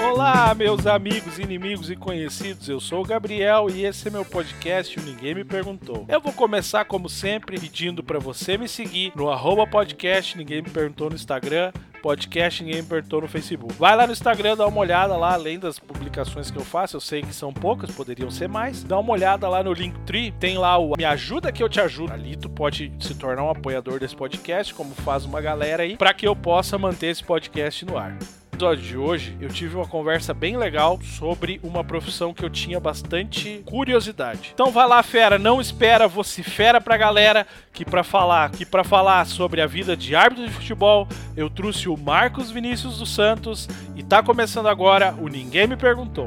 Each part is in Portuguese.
Olá, meus amigos, inimigos e conhecidos. Eu sou o Gabriel e esse é meu podcast o Ninguém Me Perguntou. Eu vou começar, como sempre, pedindo para você me seguir no arroba podcast Ninguém Me Perguntou no Instagram, podcast Ninguém Me Perguntou no Facebook. Vai lá no Instagram, dá uma olhada lá, além das publicações que eu faço, eu sei que são poucas, poderiam ser mais. Dá uma olhada lá no Linktree, tem lá o Me Ajuda Que Eu Te Ajudo. Ali tu pode se tornar um apoiador desse podcast, como faz uma galera aí, para que eu possa manter esse podcast no ar episódio de hoje, eu tive uma conversa bem legal sobre uma profissão que eu tinha bastante curiosidade. Então vai lá, fera, não espera, vocifera pra galera que para falar, que para falar sobre a vida de árbitro de futebol, eu trouxe o Marcos Vinícius dos Santos e tá começando agora o Ninguém me perguntou.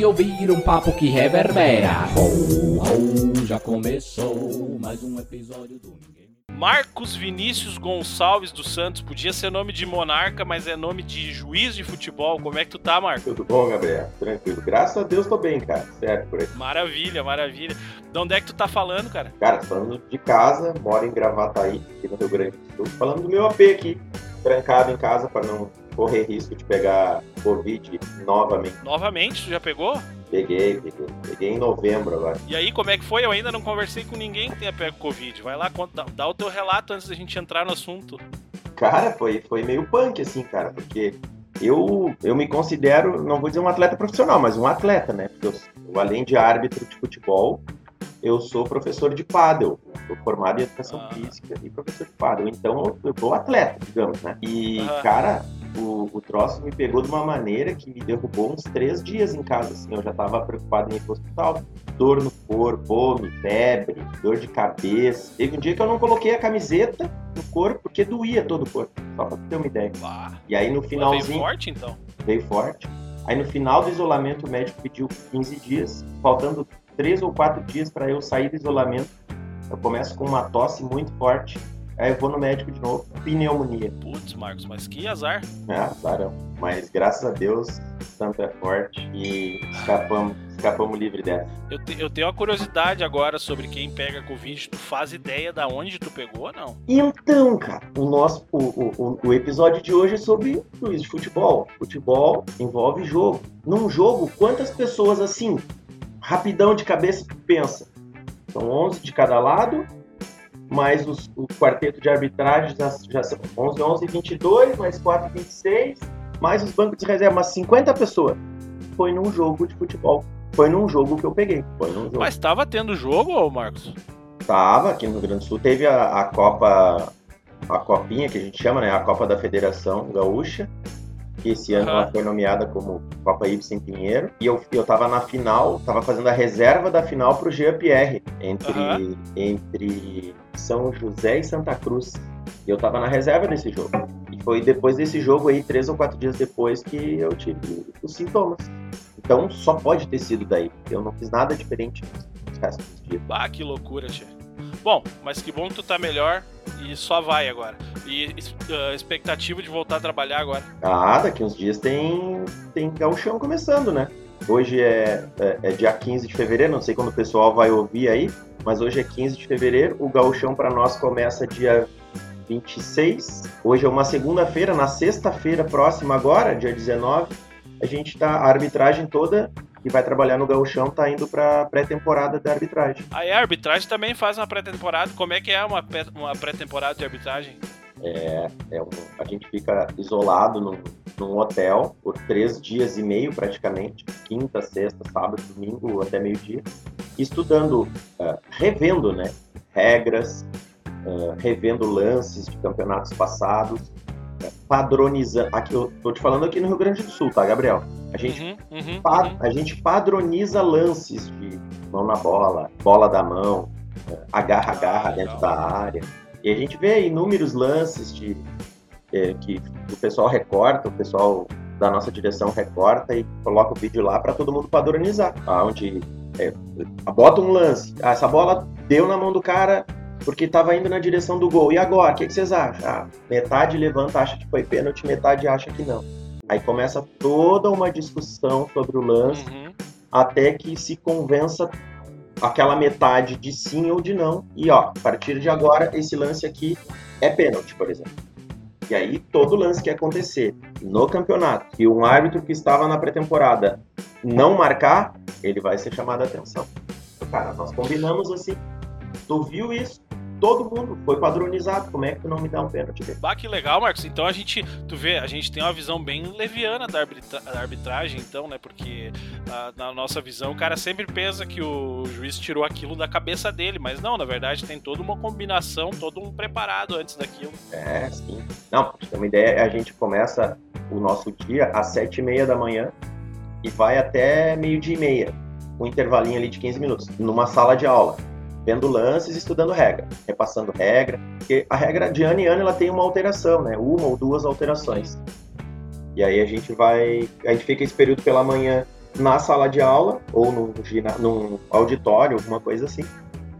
ouvir um papo que reverbera. Ho, ho, já começou mais um episódio do Ninguém Marcos Vinícius Gonçalves dos Santos. Podia ser nome de monarca, mas é nome de juiz de futebol. Como é que tu tá, Marcos? Tudo bom, Gabriel? Tranquilo. Graças a Deus tô bem, cara. Certo por aí. Maravilha, maravilha. De onde é que tu tá falando, cara? Cara, tô falando de casa, moro em Gravataí, aqui no Rio Grande do Sul. Falando do meu AP aqui, trancado em casa para não correr risco de pegar Covid novamente. Novamente? Tu já pegou? Peguei, peguei. Peguei em novembro agora. E aí, como é que foi? Eu ainda não conversei com ninguém que tenha pego Covid. Vai lá, conta, dá o teu relato antes da gente entrar no assunto. Cara, foi, foi meio punk, assim, cara, porque eu, eu me considero, não vou dizer um atleta profissional, mas um atleta, né? Porque eu, eu além de árbitro de futebol, eu sou professor de pádel. Sou formado em educação ah. física e professor de pádel. Então, eu sou atleta, digamos, né? E, ah. cara, o, o troço me pegou de uma maneira que me derrubou uns três dias em casa, assim, eu já estava preocupado em ir pro hospital. Dor no corpo, fome, febre, dor de cabeça. Teve um dia que eu não coloquei a camiseta no corpo porque doía todo o corpo, só pra ter uma ideia. E aí no finalzinho... Veio forte, então? Veio forte. Aí no final do isolamento o médico pediu 15 dias, faltando três ou quatro dias para eu sair do isolamento. Eu começo com uma tosse muito forte, Aí eu vou no médico de novo, pneumonia. Putz, Marcos, mas que azar. É, azarão. Mas graças a Deus, Santo é forte e escapamos, escapamos livre dessa. Eu, te, eu tenho uma curiosidade agora sobre quem pega Covid. Tu faz ideia da onde tu pegou ou não? Então, cara, o nosso o, o, o episódio de hoje é sobre juiz de futebol. Futebol envolve jogo. Num jogo, quantas pessoas assim, rapidão de cabeça, tu pensa? São 11 de cada lado, mais os, o quarteto de arbitragem já, já são 11, 11 22, mais 4, 26, mais os bancos de reserva, umas 50 pessoas. Foi num jogo de futebol. Foi num jogo que eu peguei. Foi num jogo. Mas estava tendo jogo, Marcos? Tava, aqui no Rio Grande do Sul teve a, a Copa, a Copinha, que a gente chama, né? A Copa da Federação Gaúcha que esse ano uhum. ela foi nomeada como Copa Ibsen Pinheiro. E eu, eu tava na final, tava fazendo a reserva da final pro Pierre, entre, uhum. entre São José e Santa Cruz. E eu tava na reserva desse jogo. E foi depois desse jogo aí, três ou quatro dias depois, que eu tive os sintomas. Então só pode ter sido daí. Eu não fiz nada diferente nos restos dos dias. Ah, que loucura, tia. Bom, mas que bom que tu tá melhor e só vai agora. E uh, expectativa de voltar a trabalhar agora? Ah, daqui uns dias tem, tem gauchão começando, né? Hoje é, é, é, dia 15 de fevereiro, não sei quando o pessoal vai ouvir aí, mas hoje é 15 de fevereiro. O gauchão para nós começa dia 26. Hoje é uma segunda-feira, na sexta-feira próxima agora, dia 19, a gente tá a arbitragem toda que vai trabalhar no gauchão tá indo para pré-temporada de arbitragem. Aí a arbitragem também faz uma pré-temporada. Como é que é uma, pré-temporada de arbitragem? É, é um, a gente fica isolado num, num, hotel por três dias e meio praticamente, quinta, sexta, sábado, domingo até meio-dia, estudando, uh, revendo, né, regras, uh, revendo lances de campeonatos passados, padronizando. Aqui, eu tô te falando aqui no Rio Grande do Sul, tá, Gabriel? A gente, uhum, uhum, pa, uhum. a gente padroniza lances de mão na bola, bola da mão, agarra-agarra ah, dentro da área. E a gente vê inúmeros lances de, é, que o pessoal recorta, o pessoal da nossa direção recorta e coloca o vídeo lá para todo mundo padronizar. Tá? Onde é, bota um lance, ah, essa bola deu na mão do cara porque estava indo na direção do gol. E agora? O que, que vocês acham? Ah, metade levanta, acha que foi pênalti, metade acha que não. Aí começa toda uma discussão sobre o lance, uhum. até que se convença aquela metade de sim ou de não. E ó, a partir de agora, esse lance aqui é pênalti, por exemplo. E aí, todo lance que acontecer no campeonato e um árbitro que estava na pré-temporada não marcar, ele vai ser chamado a atenção. Cara, nós combinamos assim. Tu viu isso? Todo mundo foi padronizado. Como é que tu não me dá um pênalti? Bah, que legal, Marcos. Então a gente, tu vê, a gente tem uma visão bem leviana da, arbitra da arbitragem, então, né? Porque a, na nossa visão o cara sempre pensa que o juiz tirou aquilo da cabeça dele, mas não, na verdade tem toda uma combinação, todo um preparado antes daquilo. É, sim. Não, pra ter uma ideia, a gente começa o nosso dia às sete e meia da manhã e vai até meio-dia e meia, um intervalinho ali de 15 minutos, numa sala de aula vendo lances estudando regra, repassando regra, porque a regra de ano em ano ela tem uma alteração, né? Uma ou duas alterações. E aí a gente vai, a gente fica esse período pela manhã na sala de aula ou no, no auditório, alguma coisa assim,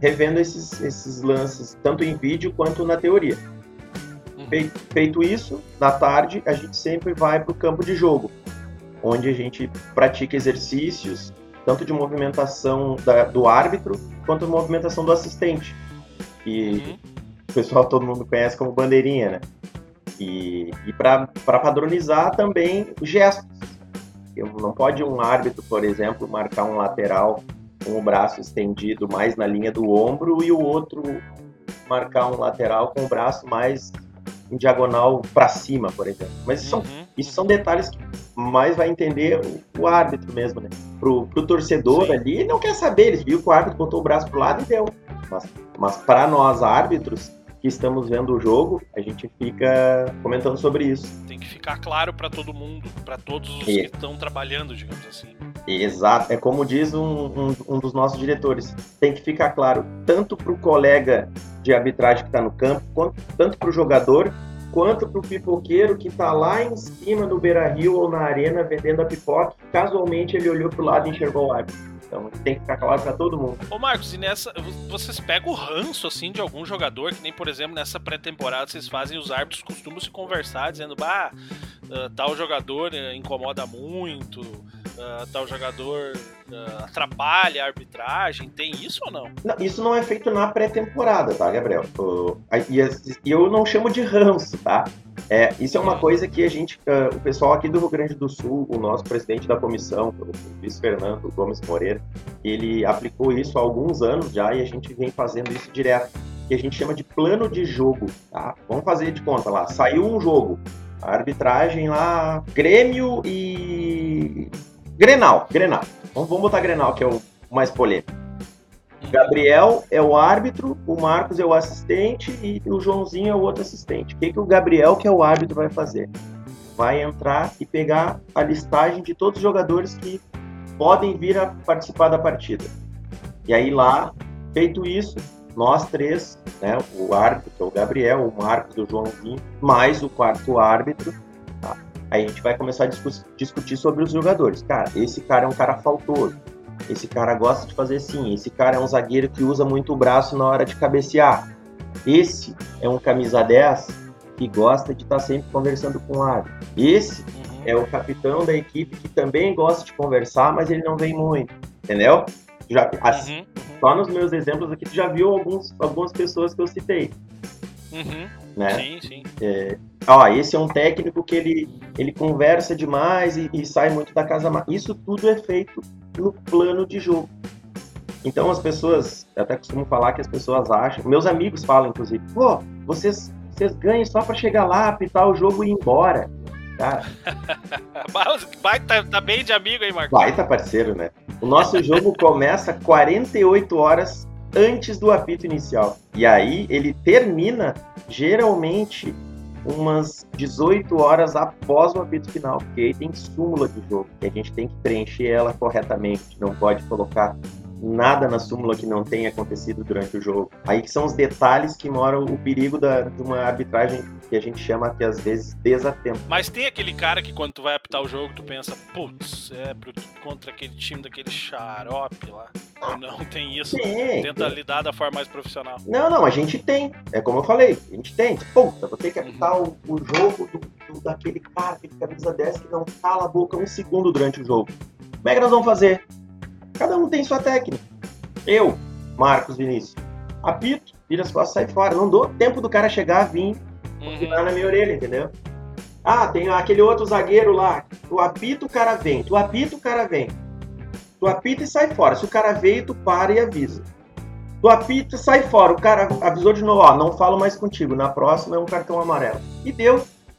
revendo esses, esses lances tanto em vídeo quanto na teoria. Uhum. Feito, feito isso, na tarde a gente sempre vai para o campo de jogo, onde a gente pratica exercícios tanto de movimentação da, do árbitro quanto de movimentação do assistente. E uhum. o pessoal todo mundo conhece como bandeirinha, né? E, e para padronizar também gestos. Não pode um árbitro, por exemplo, marcar um lateral com o braço estendido mais na linha do ombro e o outro marcar um lateral com o braço mais em diagonal para cima, por exemplo. Mas isso, uhum. Isso são detalhes que mais vai entender o, o árbitro mesmo, né? Pro, pro torcedor Sim. ali, não quer saber, ele viu que o árbitro botou o braço pro lado e deu. Mas, mas para nós árbitros que estamos vendo o jogo, a gente fica comentando sobre isso. Tem que ficar claro para todo mundo, para todos os e... que estão trabalhando, digamos assim. Exato, é como diz um, um, um, dos nossos diretores, tem que ficar claro tanto para o colega de arbitragem que está no campo, quanto, tanto para o jogador quanto para o pipoqueiro que está lá em cima do Beira Rio ou na arena vendendo a pipoca. Casualmente ele olhou para o lado e enxergou o árbitro. Então tem que ficar claro para todo mundo. Ô Marcos, e nessa. Vocês pegam o ranço assim de algum jogador, que nem, por exemplo, nessa pré-temporada vocês fazem, os árbitros costumam se conversar, dizendo, bah, uh, tal jogador uh, incomoda muito, uh, tal jogador atrapalha a arbitragem. Tem isso ou não? não isso não é feito na pré-temporada, tá, Gabriel? E eu não chamo de ranço, tá? É, isso é uma coisa que a gente, uh, o pessoal aqui do Rio Grande do Sul, o nosso presidente da comissão, o Luiz Fernando Gomes Moreira, ele aplicou isso há alguns anos já e a gente vem fazendo isso direto, que a gente chama de plano de jogo, tá? Vamos fazer de conta lá, saiu um jogo, a arbitragem lá, Grêmio e Grenal, Grenal. Vamos, vamos botar Grenal, que é o mais polêmico. Gabriel é o árbitro, o Marcos é o assistente e o Joãozinho é o outro assistente. O que, que o Gabriel, que é o árbitro, vai fazer? Vai entrar e pegar a listagem de todos os jogadores que podem vir a participar da partida. E aí lá, feito isso, nós três, né, o árbitro, é o Gabriel, o Marcos e o Joãozinho, mais o quarto árbitro? Aí a gente vai começar a discutir sobre os jogadores. Cara, esse cara é um cara faltoso esse cara gosta de fazer assim. Esse cara é um zagueiro que usa muito o braço na hora de cabecear. Esse é um camisa 10 que gosta de estar tá sempre conversando com o árbitro. Esse uhum. é o capitão da equipe que também gosta de conversar, mas ele não vem muito. Entendeu? Já, assim, uhum. Só nos meus exemplos aqui, tu já viu alguns, algumas pessoas que eu citei. Uhum. Né? Sim, sim. É, ó, esse é um técnico que ele, ele conversa demais e, e sai muito da casa. Isso tudo é feito no plano de jogo. Então as pessoas, eu até costumo falar que as pessoas acham, meus amigos falam inclusive, pô, vocês, vocês ganham só para chegar lá, apitar o jogo e ir embora. Cara. Tá, tá, bem de amigo aí, Marcos. Tá parceiro, né? O nosso jogo começa 48 horas antes do apito inicial. E aí ele termina geralmente umas 18 horas após o apito final, porque aí tem súmula de jogo, que a gente tem que preencher ela corretamente, não pode colocar nada na súmula que não tenha acontecido durante o jogo. Aí que são os detalhes que moram o perigo da, de uma arbitragem que a gente chama que às vezes desatento. Mas tem aquele cara que quando tu vai apitar o jogo, tu pensa, putz, é contra aquele time daquele xarope lá. Ou não tem isso? Tem, Tenta tem. lidar da forma mais profissional. Não, não, a gente tem. É como eu falei, a gente tem. Puta, vou ter que apitar o, o jogo do, do- daquele cara, aquele camisa 10 que não cala a boca um segundo durante o jogo. Como é que nós vamos fazer? Cada um tem sua técnica. Eu, Marcos Vinícius, apito, vira as costas, sai fora. Não dou tempo do cara chegar, vir, Uhum. na minha orelha, entendeu? Ah, tem aquele outro zagueiro lá. Tu apita, o cara vem. Tu apita, o cara vem. Tu apita e sai fora. Se o cara veio, tu para e avisa. Tu apita sai fora. O cara avisou de novo, ó, não falo mais contigo. Na próxima é um cartão amarelo. E deu.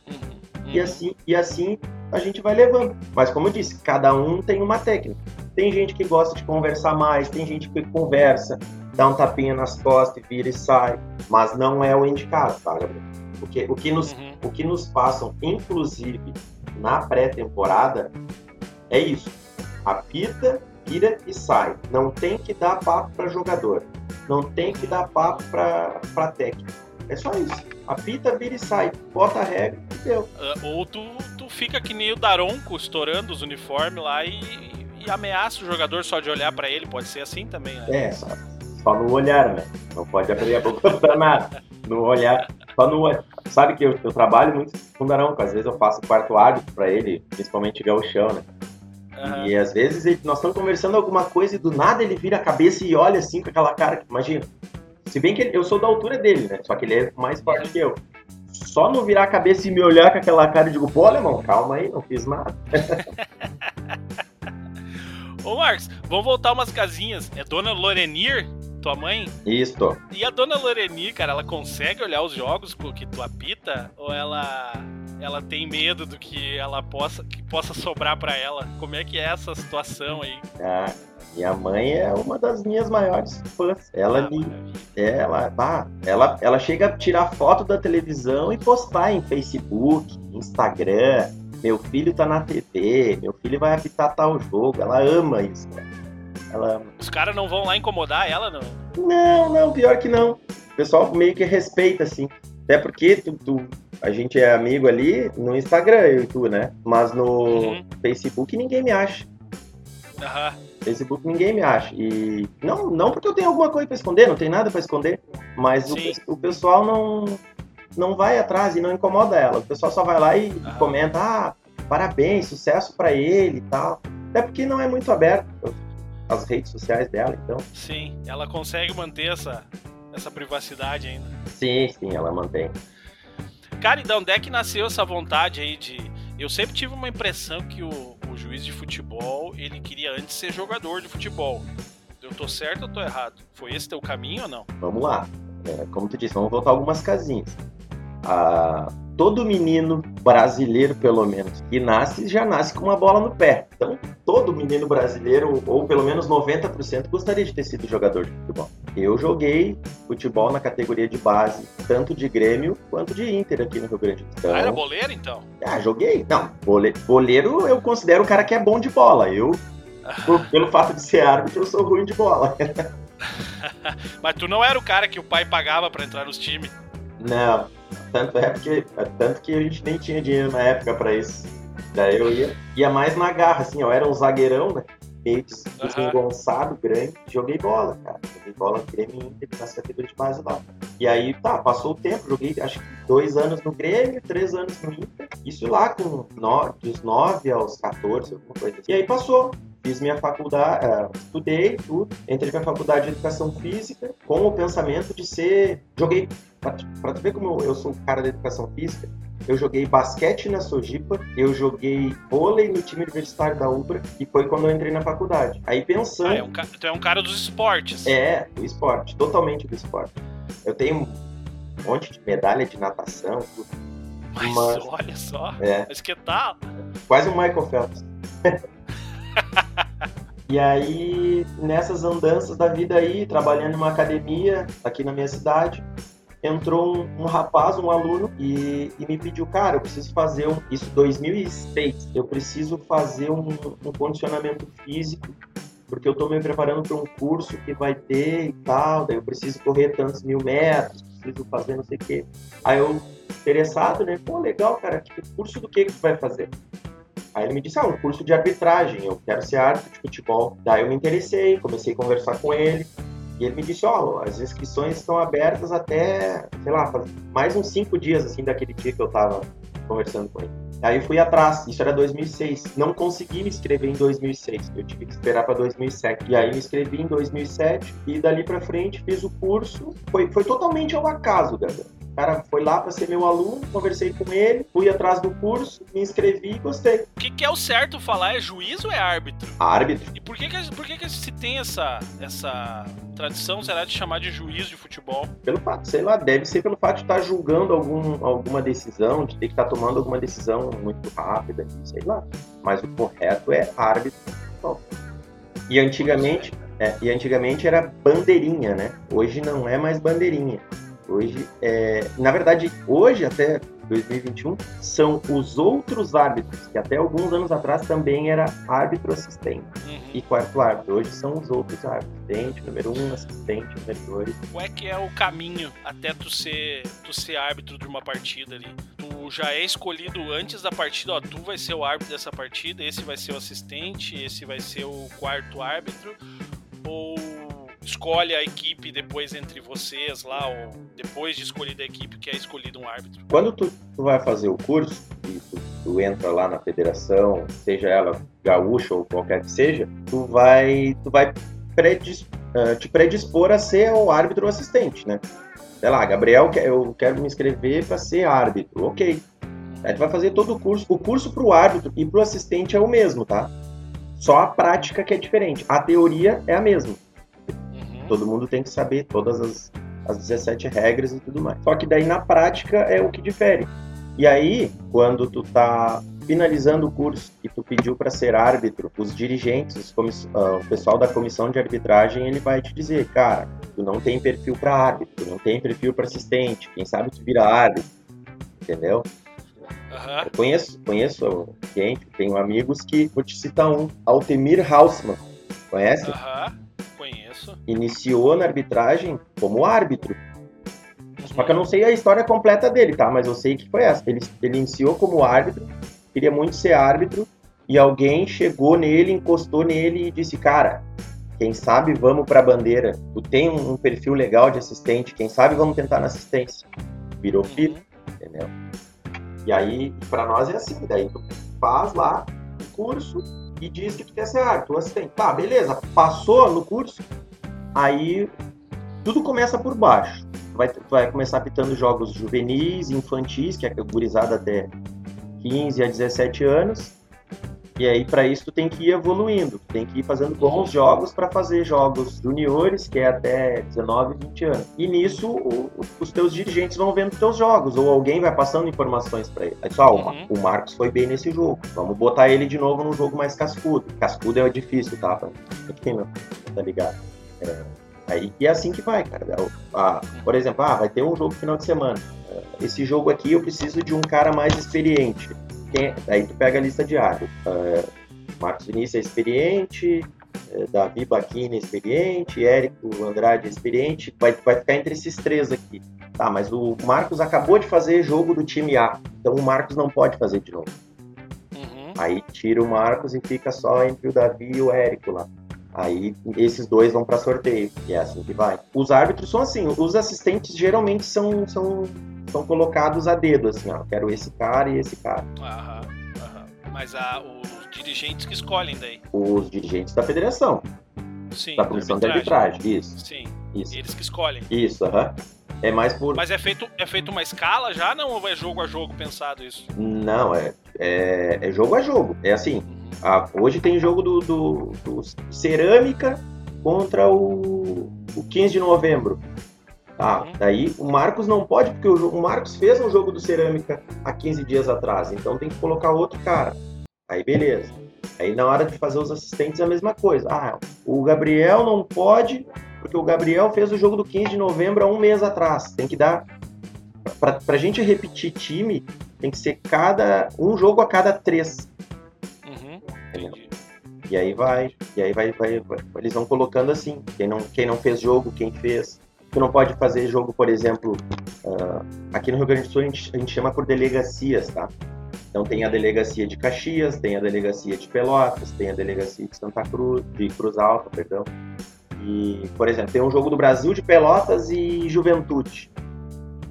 Uhum. E assim, e assim a gente vai levando. Mas como eu disse, cada um tem uma técnica. Tem gente que gosta de conversar mais, tem gente que conversa, dá um tapinha nas costas e vira e sai. Mas não é o indicado, tá, Gabriel? Porque o que nos Uhum. o que nos passam, inclusive na pré-temporada, é isso. Apita, vira e sai. Não tem que dar papo para jogador. Não tem que dar papo para técnico. É só isso. Apita, vira e sai. Bota a regra e deu. Ah, Ou tu, tu fica que nem o Daronco, estourando os uniformes lá e, e ameaça o jogador só de olhar pra ele. Pode ser assim também, né? É, só, só no olhar, né? Não pode abrir a boca pra nada. No olhar, só no olhar. Sabe que eu, eu trabalho muito com o Daronco. Às vezes eu faço quarto árbitro pra ele, principalmente gauchão, né? Aham. E às vezes ele- nós estamos conversando alguma coisa e do nada ele vira a cabeça e olha assim com aquela cara. que- Imagina. Se bem que ele- eu sou da altura dele, né? Só que ele é mais forte que eu. Só não virar a cabeça e me olhar com aquela cara e digo, pô, alemão, calma aí, não fiz nada. Ô Marcos, vamos voltar umas casinhas. É Dona Lorenir, tua mãe? Isto. E a Dona Lorenir, cara, ela consegue olhar os jogos que tu apita? Ou ela ela tem medo do que ela possa que possa sobrar pra ela? Como é que é essa situação aí? Ah, minha mãe é uma das minhas maiores fãs. Ela Ah, me. É, ela, bah, ela, ela chega a tirar foto da televisão e postar em Facebook, Instagram. Meu filho tá na TV, meu filho vai apitar tal jogo. Ela ama isso, cara. Ela ama. Os caras não vão lá incomodar ela, não? Não, não, pior que não. O pessoal meio que respeita, assim. Até porque tu, tu- a gente é amigo ali no Instagram, eu e tu, né? Mas no Uhum. Facebook ninguém me acha. Aham. Facebook ninguém me acha. E não, não porque eu tenho alguma coisa pra esconder, não tem nada pra esconder, mas o, o pessoal não não vai atrás e não incomoda ela. O pessoal só vai lá e Aham. comenta: "Ah, parabéns, sucesso pra ele" e tal. Até porque não é muito aberto as redes sociais dela, então. Sim, ela consegue manter essa, essa privacidade ainda. Sim, sim, ela mantém. Cara, e de onde é que nasceu essa vontade aí de. Eu sempre tive uma impressão que o, o juiz de futebol ele queria antes ser jogador de futebol. Eu tô certo ou tô errado? Foi esse teu caminho ou não? Vamos lá. É, como tu disse, vamos voltar algumas casinhas. Ah, todo menino brasileiro, pelo menos, que nasce, já nasce com uma bola no pé. Então, todo menino brasileiro, ou pelo menos 90%, gostaria de ter sido jogador de futebol. Eu joguei futebol na categoria de base, tanto de Grêmio quanto de Inter aqui no Rio Grande do Sul. Ah, era boleiro então? ah, joguei. Não, gole- goleiro eu considero o cara que é bom de bola. Eu, por- pelo fato de ser árbitro, eu sou ruim de bola. Mas tu não era o cara que o pai pagava pra entrar nos times. Não, tanto é porque tanto que a gente nem tinha dinheiro na época pra isso. Daí eu ia, ia mais na garra, assim, eu era um zagueirão, né? Meio desengonçado, grande, joguei bola, cara. Joguei bola Grêmio e Inter nas categorias de base lá. E aí, tá, passou o tempo, joguei acho que dois anos no Grêmio, três anos no Inter. Isso lá com no, dos 9 aos 14, alguma coisa assim. E aí passou. Fiz minha faculdade, eh, estudei tudo, entrei pra faculdade de educação física com o pensamento de ser. Joguei Pra, tu- pra tu ver como eu, eu sou o cara da educação física, eu joguei basquete na Sojipa, eu joguei vôlei no time universitário da Ubra, e foi quando eu entrei na faculdade. Aí pensando. Ah, é um, tu é um cara dos esportes. É, do esporte, totalmente do esporte. Eu tenho um monte de medalha de natação, tudo. Mas mas- olha só. É, Mas que tal? quase um Michael Phelps. e aí, nessas andanças da vida aí, trabalhando em uma academia aqui na minha cidade, entrou um, um rapaz, um aluno, e, e me pediu, cara, eu preciso fazer um, isso 2006, eu preciso fazer um, um condicionamento físico porque eu tô me preparando para um curso que vai ter e tal, daí eu preciso correr tantos mil metros, preciso fazer não sei o quê. Aí eu, interessado, né? Pô, legal, cara, que curso do que que tu vai fazer? Aí ele me disse, ah, um curso de arbitragem, eu quero ser árbitro de futebol. Daí eu me interessei, comecei a conversar com ele. E ele me disse, ó, oh, as inscrições estão abertas até, sei lá, mais uns cinco dias, assim, daquele dia que eu tava conversando com ele. Aí eu fui atrás, isso era 2006. Não consegui me inscrever em 2006, eu tive que esperar para 2007. E aí me inscrevi em 2007 e dali para frente fiz o curso. Foi, foi totalmente ao acaso, galera. O cara foi lá para ser meu aluno, conversei com ele, fui atrás do curso, me inscrevi e gostei. O que, que, é o certo falar? É juiz ou é árbitro? Árbitro. E por que, que, por que, que se tem essa, essa tradição, será, de chamar de juiz de futebol? Pelo fato, sei lá, deve ser pelo fato de estar julgando algum, alguma decisão, de ter que estar tomando alguma decisão muito rápida, sei lá. Mas o correto é árbitro. E antigamente, é, e antigamente era bandeirinha, né? Hoje não é mais bandeirinha. Hoje, é, na verdade, hoje até 2021 são os outros árbitros, que até alguns anos atrás também era árbitro assistente uhum. e quarto árbitro. Hoje são os outros árbitros, assistente, número um, assistente, número dois. Qual é que é o caminho até tu ser, tu ser árbitro de uma partida ali? Tu já é escolhido antes da partida, ó, tu vai ser o árbitro dessa partida, esse vai ser o assistente, esse vai ser o quarto árbitro, ou escolhe a equipe depois entre vocês lá, ou depois de escolhida a equipe, que é escolhido um árbitro? Quando tu, tu vai fazer o curso, e tu, tu, entra lá na federação, seja ela gaúcha ou qualquer que seja, tu vai, tu vai predis, uh, te predispor a ser o árbitro assistente, né? Sei lá, Gabriel, eu quero me inscrever para ser árbitro, ok. Aí tu vai fazer todo o curso. O curso para o árbitro e para o assistente é o mesmo, tá? Só a prática que é diferente. A teoria é a mesma. Todo mundo tem que saber todas as, as 17 regras e tudo mais. Só que daí na prática é o que difere. E aí, quando tu tá finalizando o curso e tu pediu para ser árbitro, os dirigentes, os uh, o pessoal da comissão de arbitragem, ele vai te dizer, cara, tu não tem perfil para árbitro, tu não tem perfil para assistente, quem sabe tu vira árbitro, entendeu? Uhum. Conheço, conheço gente, tenho amigos que, vou te citar um, Altemir Hausmann, conhece? Uhum. Isso. Iniciou na arbitragem como árbitro. Só que eu não sei a história completa dele, tá? Mas eu sei que foi essa. Ele, ele iniciou como árbitro, queria muito ser árbitro, e alguém chegou nele, encostou nele e disse: Cara, quem sabe vamos pra bandeira. Tu tem um, um perfil legal de assistente, quem sabe vamos tentar na assistência. Virou filho, uhum. entendeu? E aí, para nós é assim: daí tu faz lá o curso e diz que tu quer ser árbitro, assistente. Tá, beleza, passou no curso, Aí tudo começa por baixo. Vai, vai começar pitando jogos juvenis, infantis, que é categorizada até 15 a 17 anos. E aí, para isso, tu tem que ir evoluindo, tem que ir fazendo bons jogos para fazer jogos juniores, que é até 19, 20 anos. E nisso, o, os teus dirigentes vão vendo teus jogos, ou alguém vai passando informações para ele. Aí, só, uhum. o Marcos foi bem nesse jogo, vamos botar ele de novo num jogo mais cascudo. Cascudo é difícil, tá? Quem não tá ligado? É, aí, e é assim que vai, cara. Ah, por exemplo, ah, vai ter um jogo final de semana. É, esse jogo aqui eu preciso de um cara mais experiente. Quem, aí tu pega a lista de árbitros. Uh, Marcos Vinícius é experiente, Davi Baquini é experiente, Érico Andrade é experiente, vai, vai ficar entre esses três aqui. Tá, mas o Marcos acabou de fazer jogo do time A, então o Marcos não pode fazer de novo. Uhum. Aí tira o Marcos e fica só entre o Davi e o Érico lá. Aí esses dois vão para sorteio, e é assim que vai. Os árbitros são assim, os assistentes geralmente são, são, são colocados a dedo, assim, ó, quero esse cara e esse cara. Aham, aham. Mas a, os dirigentes que escolhem daí? Os dirigentes da federação. Sim. Da comissão de arbitragem, isso. Sim. Isso. Eles que escolhem. Isso, aham. É mais por. Mas é feito, é feito uma escala já, não? Ou é jogo a jogo pensado isso? Não, é, é, é jogo a jogo. É assim. Ah, hoje tem jogo do, do, do, Cerâmica contra o, o 15 de novembro. Tá, daí o Marcos não pode, porque o, o, Marcos fez um jogo do Cerâmica há 15 dias atrás, então tem que colocar outro cara. Aí beleza. Aí na hora de fazer os assistentes é a mesma coisa. Ah, o Gabriel não pode, porque o Gabriel fez o jogo do 15 de novembro há um mês atrás. Tem que dar. Pra, pra gente repetir time, tem que ser cada um jogo a cada três. E aí vai, e aí vai, vai, vai, eles vão colocando assim, quem não, quem não fez jogo, quem fez. Tu não pode fazer jogo, por exemplo, uh, aqui no Rio Grande do Sul a gente, a gente chama por delegacias, tá? Então tem a delegacia de Caxias, tem a delegacia de Pelotas, tem a delegacia de Santa Cruz, de Cruz Alta, perdão. E, por exemplo, tem um jogo do Brasil de Pelotas e Juventude.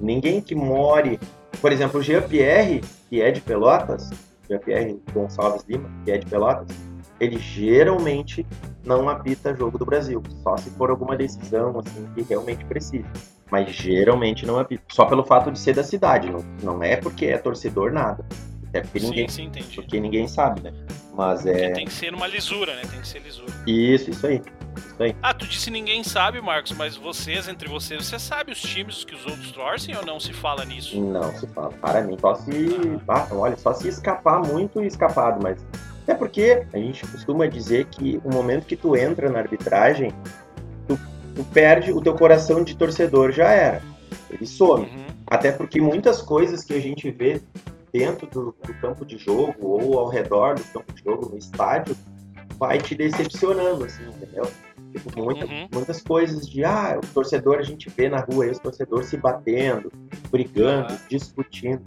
Ninguém que more, por exemplo, o Jean Pierre, que é de Pelotas, Jean Pierre Gonçalves Lima, que é de Pelotas, ele geralmente não apita jogo do Brasil, só se for alguma decisão assim que realmente precisa. Mas geralmente não apita, só pelo fato de ser da cidade, não, não é porque é torcedor nada. É porque sim, ninguém, sim, porque ninguém sabe, né? Mas Porque é tem que ser numa lisura, né? Tem que ser lisura. isso, isso aí. Ah, tu disse ninguém sabe, Marcos, mas vocês, entre vocês, você sabe os times que os outros torcem ou não se fala nisso? Não se fala. Para mim, só se. Ah, olha, só se escapar muito escapado, mas. É porque a gente costuma dizer que o momento que tu entra na arbitragem, tu, tu perde o teu coração de torcedor, já era. Ele some. Uhum. Até porque muitas coisas que a gente vê dentro do, do campo de jogo ou ao redor do campo de jogo, no estádio, vai te decepcionando, assim, entendeu? Tipo, muita- Uhum. muitas coisas de, ah, o torcedor a gente vê na rua aí, os torcedores se batendo, brigando, Aham. discutindo.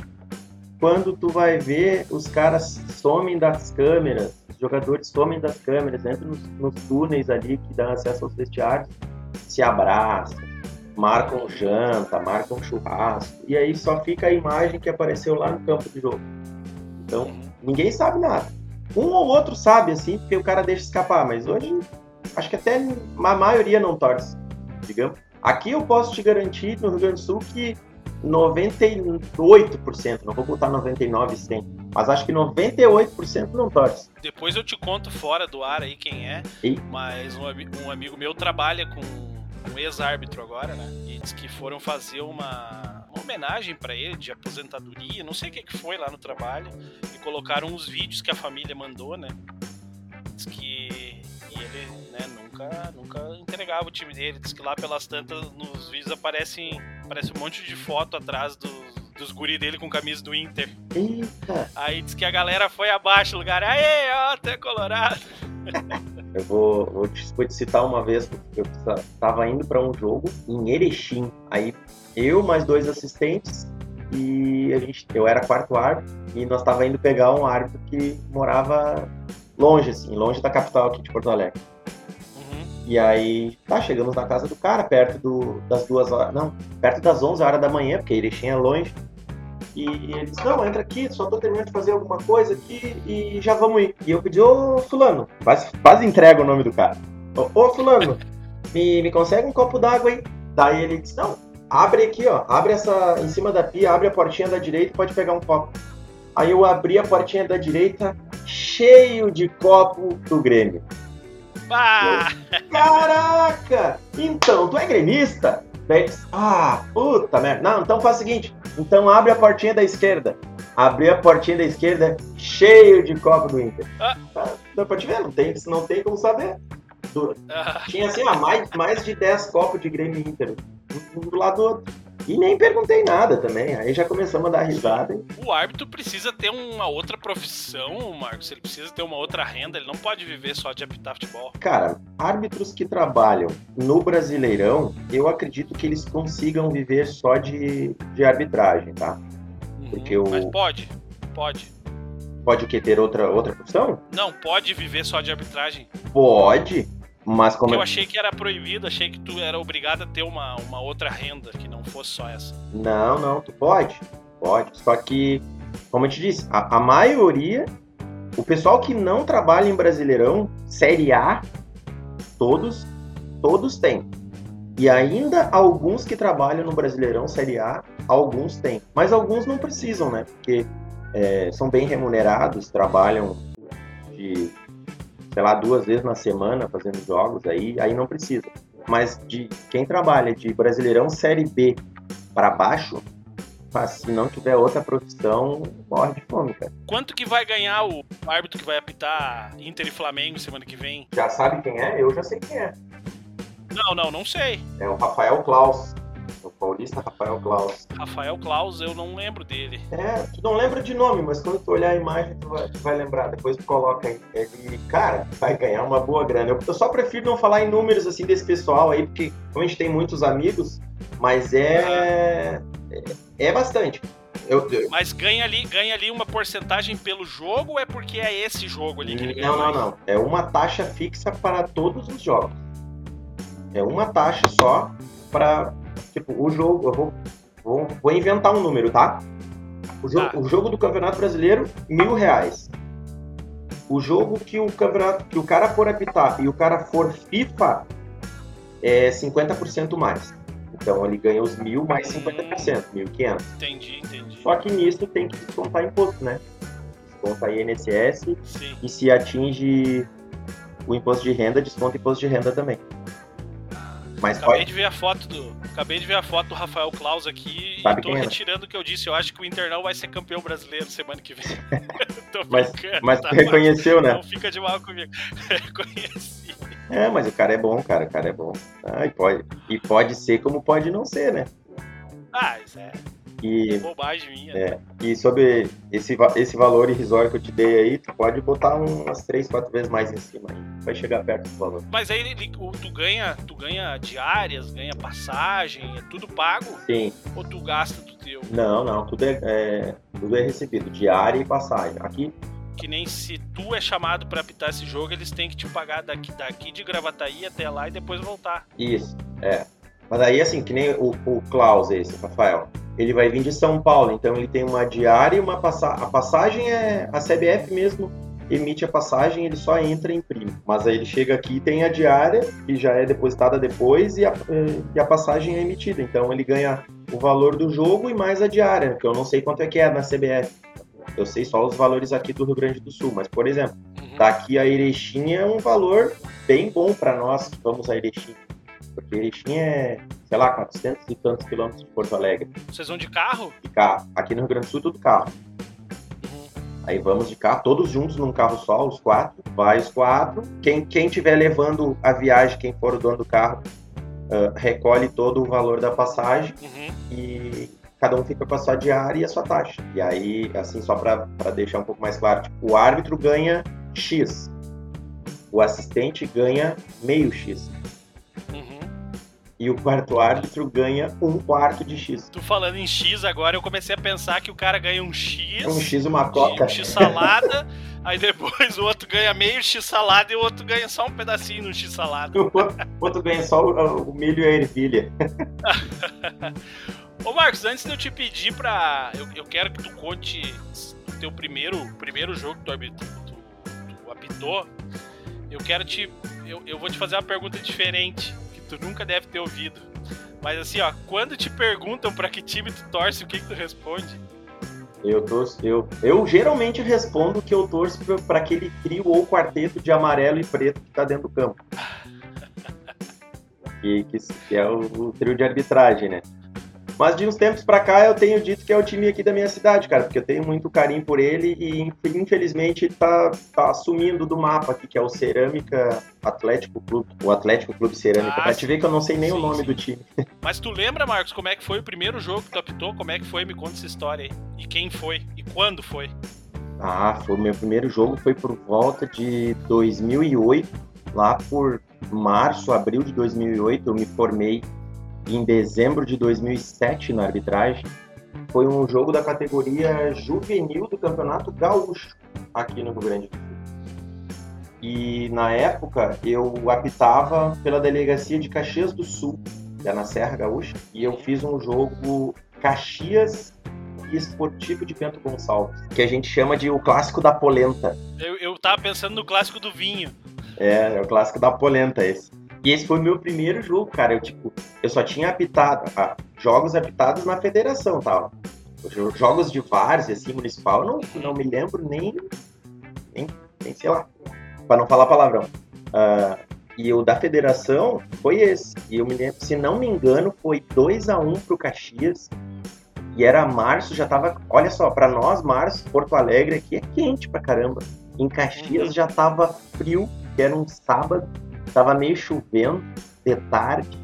Quando tu vai ver, os caras somem das câmeras, os jogadores somem das câmeras, entram nos, nos túneis ali que dão acesso aos vestiários, se abraçam, marcam janta, marcam churrasco, e aí só fica a imagem que apareceu lá no campo de jogo. Então, Uhum. ninguém sabe nada. Um ou outro sabe, assim, porque o cara deixa escapar, mas hoje acho que até a maioria não torce, digamos. Aqui eu posso te garantir, no Rio Grande do Sul, que 98%, não vou botar 99 100, mas acho que 98% não torce. Depois eu te conto fora do ar aí quem é, E? mas um, um amigo meu trabalha com um ex-árbitro agora, né? E diz que foram fazer uma homenagem pra ele de aposentadoria, não sei o que, que foi lá no trabalho, e colocaram uns vídeos que a família mandou, né? Diz que e ele né, nunca, nunca entregava o time dele. Diz que lá pelas tantas, nos vídeos aparecem, aparece um monte de foto atrás dos, dos guri dele com camisa do Inter. Eita! Aí diz que a galera foi abaixo lugar. Aê, ó, até Colorado. Eu vou, vou, te, vou te citar uma vez, porque eu estava indo para um jogo em Erechim. Aí eu, mais dois assistentes, e a gente, eu era quarto árbitro, e nós estava indo pegar um árbitro que morava longe, assim, longe da capital aqui de Porto Alegre. Uhum. E aí, tá, chegamos na casa do cara, perto do, das duas horas, não, perto das 11 horas da manhã, porque Erechim é longe. E ele disse, não, entra aqui, só tô terminando de fazer alguma coisa aqui e já vamos ir. E eu pedi, ô fulano, quase, quase entrega o nome do cara. Ô, ô fulano, me, me consegue um copo d'água aí? Daí ele disse, não, abre aqui, ó, abre essa, em cima da pia, abre a portinha da direita e pode pegar um copo. Aí eu abri a portinha da direita, cheio de copo do Grêmio. Bah! Caraca! Então, tu é gremista? Daí ah, puta merda. Não, então faz o seguinte, então abre a portinha da esquerda. Abri a portinha da esquerda, cheio de copo do Inter. Ah. Tá, dá pra te ver, não tem, não tem como saber. Ah, tinha assim, ó, mais, mais de 10 copos de Grêmio Inter, um do lado do outro. E nem perguntei nada também, aí já começamos a dar risada. hein? o árbitro precisa ter uma outra profissão, Marcos. Ele precisa ter uma outra renda. Ele não pode viver só de apitar futebol. Cara, árbitros que trabalham no Brasileirão, eu acredito que eles consigam viver só de, de arbitragem, tá? Uhum. Porque o- Mas pode. Pode. Pode o quê? Ter outra, outra profissão? Não, pode viver só de arbitragem. Pode, mas como. Eu achei que era proibido, achei que tu era obrigado a ter uma, uma outra renda, que não fosse só essa. Não, não, tu pode. Pode. Só que, como eu te disse, a, a maioria, o pessoal que não trabalha em Brasileirão, Série A, todos, todos têm. E ainda alguns que trabalham no Brasileirão Série A, alguns têm. Mas alguns não precisam, né? Porque é, são bem remunerados, trabalham de, sei lá, duas vezes na semana fazendo jogos, aí, aí não precisa. Mas de quem trabalha de Brasileirão Série B para baixo, se não tiver outra profissão, morre de fome, cara. Quanto que vai ganhar o árbitro que vai apitar Inter e Flamengo semana que vem? Já sabe quem é? Eu já sei quem é. Não, não, não sei. É o Rafael Klaus. Paulista, Rafael Klaus. Rafael Klaus, eu não lembro dele. É, tu não lembra de nome, mas quando tu olhar a imagem, tu vai, tu vai lembrar. Depois tu coloca aí. Ele, cara, vai ganhar uma boa grana. Eu, eu só prefiro não falar em números assim desse pessoal aí, porque a gente tem muitos amigos, mas é. É, é bastante. Eu, eu, Mas ganha ali, ganha ali uma porcentagem pelo jogo ou é porque é esse jogo ali que ele ganha? não, não, não. É uma taxa fixa para todos os jogos. É uma taxa só para. Tipo, o jogo. Eu vou, vou, vou inventar um número, tá? O, jo Tá. o jogo do Campeonato Brasileiro, mil reais. O jogo que o campeonato, que o cara for apitar e o cara for FIFA, é 50% mais. Então ele ganha os mil mais 50%, 1.500. Entendi, entendi. Só que nisso tem que descontar imposto, né? Desconta INSS Sim. e se atinge o imposto de renda, desconta imposto de renda também. Mas Acabei pode. de ver a foto do. Acabei de ver a foto do Rafael Klaus aqui Sabe e tô é, retirando o que eu disse. Eu acho que o Inter não vai ser campeão brasileiro semana que vem. tô Mas, mas tá? reconheceu, né? Não fica de mal comigo. Reconheci. É, mas o cara é bom, cara. O cara é bom. Ah, e, pode, e pode ser como pode não ser, né? Ah, isso é E, bobagem minha. É. e sobre esse, esse valor irrisório que eu te dei aí, tu pode botar umas três, quatro vezes mais em cima aí. Vai chegar perto do valor. Mas aí tu ganha, tu ganha diárias, ganha passagem, é tudo pago Sim. ou tu gasta do teu? Não, não. Tudo é, é- tudo é recebido. Diária e passagem. Aqui, Que nem se tu é chamado pra apitar esse jogo, eles têm que te pagar daqui, daqui de Gravataí até lá e depois voltar. Isso, é. Mas aí, assim, que nem o, o Klaus, esse, Rafael, ele vai vir de São Paulo, então ele tem uma diária e uma passagem. A passagem é. A CBF mesmo emite a passagem, ele só entra e imprime. Mas aí ele chega aqui e tem a diária, que já é depositada depois, e a, eh, e a passagem é emitida. Então ele ganha o valor do jogo e mais a diária, que eu não sei quanto é que é na CBF. Eu sei só os valores aqui do Rio Grande do Sul, mas, por exemplo, Uhum. daqui a Erechim é um valor bem bom para nós que vamos a Erechim. Porque Erechim é, sei lá, 400 e tantos quilômetros de Porto Alegre. Vocês vão de carro? De carro. Aqui no Rio Grande do Sul, tudo carro. Aí vamos de carro, todos juntos num carro só, os quatro. Vai os quatro. Quem, quem tiver levando a viagem, quem for o dono do carro, ah, recolhe todo o valor da passagem Uhum. e cada um fica com a sua diária e a sua taxa. E aí, assim, só para deixar um pouco mais claro, tipo, o árbitro ganha X, o assistente ganha meio X Uhum. E o quarto árbitro ganha um quarto de X. Tu falando em X agora, eu comecei a pensar que o cara ganha um X, Um X uma coca. um X salada, aí depois o outro ganha meio X salada e o outro ganha só um pedacinho no X salada. O outro- ganha só o, o milho e a ervilha. Ô Marcos, antes de eu te pedir pra. Eu, eu quero que tu conte o teu primeiro, primeiro jogo que tu, arbit- tu- tu apitou. Eu quero te. Eu, eu vou te fazer uma pergunta diferente, tu nunca deve ter ouvido. Mas assim, ó, quando te perguntam pra que time tu torce, o que, que tu responde? Eu torço, eu, eu geralmente respondo que eu torço para aquele trio ou quarteto de amarelo e preto que tá dentro do campo. Que, que, que é o, o trio de arbitragem, né? Mas de uns tempos pra cá eu tenho dito que é o time aqui da minha cidade, cara, porque eu tenho muito carinho por ele e inf- infelizmente tá, tá sumindo do mapa aqui, que é o Cerâmica Atlético Clube, o Atlético Clube Cerâmica. Ah, pra te ver que eu não sei nem o sim, nome sim. do time. Mas tu lembra, Marcos, como é que foi o primeiro jogo que tu apitou? Como é que foi? Me conta essa história aí. E quem foi? E quando foi? Ah, foi o meu primeiro jogo, foi por volta de 2008, lá por março, abril de 2008, eu me formei em dezembro de 2007 na arbitragem. Foi um jogo da categoria juvenil do Campeonato Gaúcho, aqui no Rio Grande do Sul. E na época eu apitava pela delegacia de Caxias do Sul, que é na Serra Gaúcha, e eu fiz um jogo Caxias e Esportivo de Bento Gonçalves, que a gente chama de o clássico da polenta. Eu, eu tava pensando no clássico do vinho. É, é o clássico da polenta esse. E esse foi o meu primeiro jogo, cara. Eu, tipo, eu só tinha apitado, ah, jogos apitados na federação, tal. Jo- Jogos de várzea, assim, municipal, não, não me lembro nem, nem, nem sei lá, pra não falar palavrão. Ah, e o da federação foi esse. E eu me lembro, se não me engano, foi 2 a 1 pro Caxias. E era março, já tava. Olha só, pra nós, março, Porto Alegre aqui é quente pra caramba. Em Caxias Uhum. já tava frio, que era um sábado, tava meio chovendo, de tarde,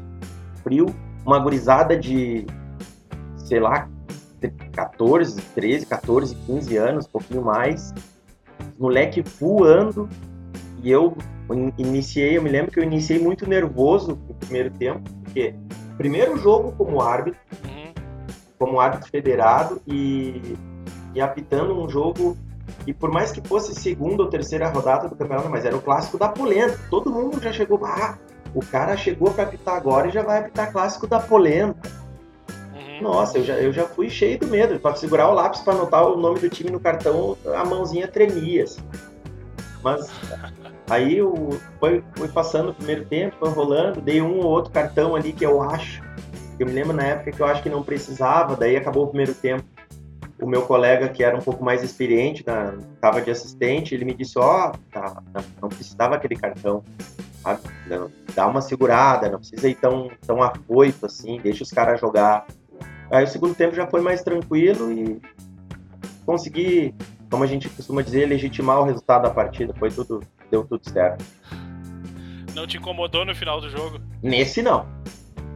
frio. uma gurizada de, sei lá, 14, 13, 14, 15 anos, um pouquinho mais, moleque voando, e eu iniciei, eu me lembro que eu iniciei muito nervoso no primeiro tempo, porque primeiro jogo como árbitro, uhum. como árbitro federado e, e apitando um jogo e por mais que fosse segunda ou terceira rodada do campeonato, mas era o clássico da polenta. Todo mundo já chegou, ah, o cara chegou para apitar agora e já vai apitar clássico da polenta. Uhum. Nossa, eu já, eu já fui cheio do medo. Para segurar o lápis para anotar o nome do time no cartão, a mãozinha tremia. Assim. Mas aí o, foi, foi passando o primeiro tempo, foi rolando, dei um ou outro cartão ali que eu acho. Eu me lembro na época que eu acho que não precisava, daí acabou o primeiro tempo o meu colega que era um pouco mais experiente, estava de assistente, ele me disse, ó, oh, tá, não precisava aquele cartão, sabe? dá uma segurada, não precisa ir tão, tão afoito assim, deixa os caras jogar. Aí o segundo tempo já foi mais tranquilo e consegui, como a gente costuma dizer, legitimar o resultado da partida, foi tudo, deu tudo certo. Não te incomodou no final do jogo? Nesse não.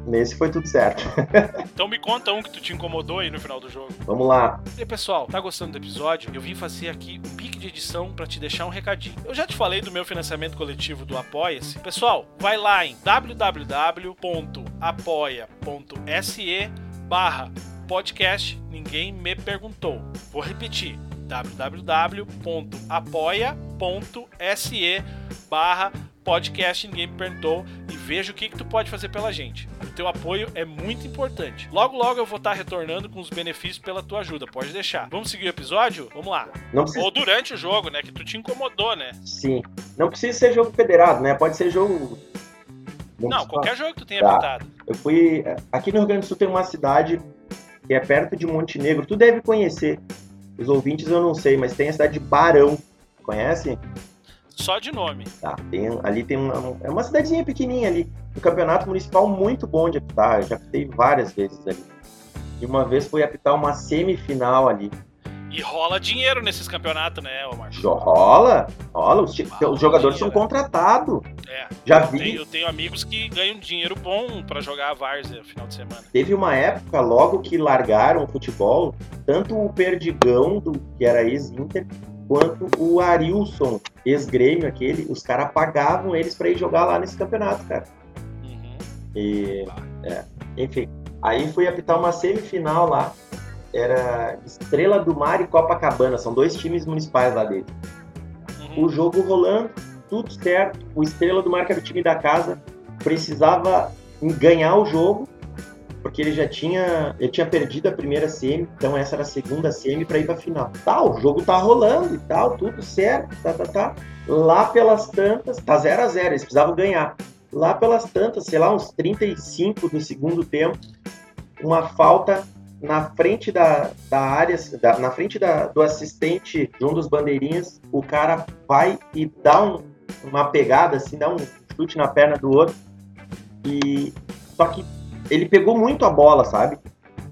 Nesse foi tudo certo. então me conta um que tu te incomodou aí no final do jogo. Vamos lá. E aí, pessoal, tá gostando do episódio? Eu vim fazer aqui um pique de edição para te deixar um recadinho. Eu já te falei do meu financiamento coletivo do Apoia-se. Pessoal, vai lá em www.apoia.se barra podcast Ninguém Me Perguntou. Vou repetir www.apoia.se barra podcast Ninguém Me Perguntou veja o que, que tu pode fazer pela gente. O teu apoio é muito importante. Logo, logo eu vou estar retornando com os benefícios pela tua ajuda, pode deixar. Vamos seguir o episódio? Vamos lá. Precisa... Ou durante o jogo, né? Que tu te incomodou, né? Sim. Não precisa ser jogo federado, né? Pode ser jogo. Não, qualquer jogo que tu tenha tá. Eu fui. Aqui no Rio Grande do Sul tem uma cidade que é perto de Montenegro. Tu deve conhecer. Os ouvintes eu não sei, mas tem a cidade de Barão. Conhece? Só de nome. Tá, tem, ali tem uma, é uma cidadezinha pequenininha ali. Um campeonato municipal muito bom de apitar. Eu já apitei várias vezes ali. E uma vez fui apitar uma semifinal ali. E rola dinheiro nesses campeonatos, né, Omar? Rola, rola. Os, ah, os jogadores dinheiro. são contratados. É. Já eu vi. Tenho, eu tenho amigos que ganham dinheiro bom para jogar a Várzea no final de semana. Teve uma época, logo que largaram o futebol, tanto o Perdigão, do, que era ex-Inter, quanto o Arilson, ex-grêmio aquele, os caras pagavam eles para ir jogar lá nesse campeonato, cara. Uhum. E, é, enfim, aí fui apitar uma semifinal lá, era Estrela do Mar e Copacabana, são dois times municipais lá dele. Uhum. O jogo rolando, tudo certo, o Estrela do Mar, que era o time da casa, precisava ganhar o jogo porque ele já tinha, ele tinha perdido a primeira semi, então essa era a segunda semi para ir para final. Tá, o jogo tá rolando e tal, tudo certo, tá, tá, tá. Lá pelas tantas, tá 0 a 0, eles precisavam ganhar. Lá pelas tantas, sei lá, uns 35 do segundo tempo, uma falta na frente da, da área, da, na frente da, do assistente de um dos bandeirinhas, o cara vai e dá um, uma pegada, assim, dá um chute na perna do outro. E só que ele pegou muito a bola, sabe?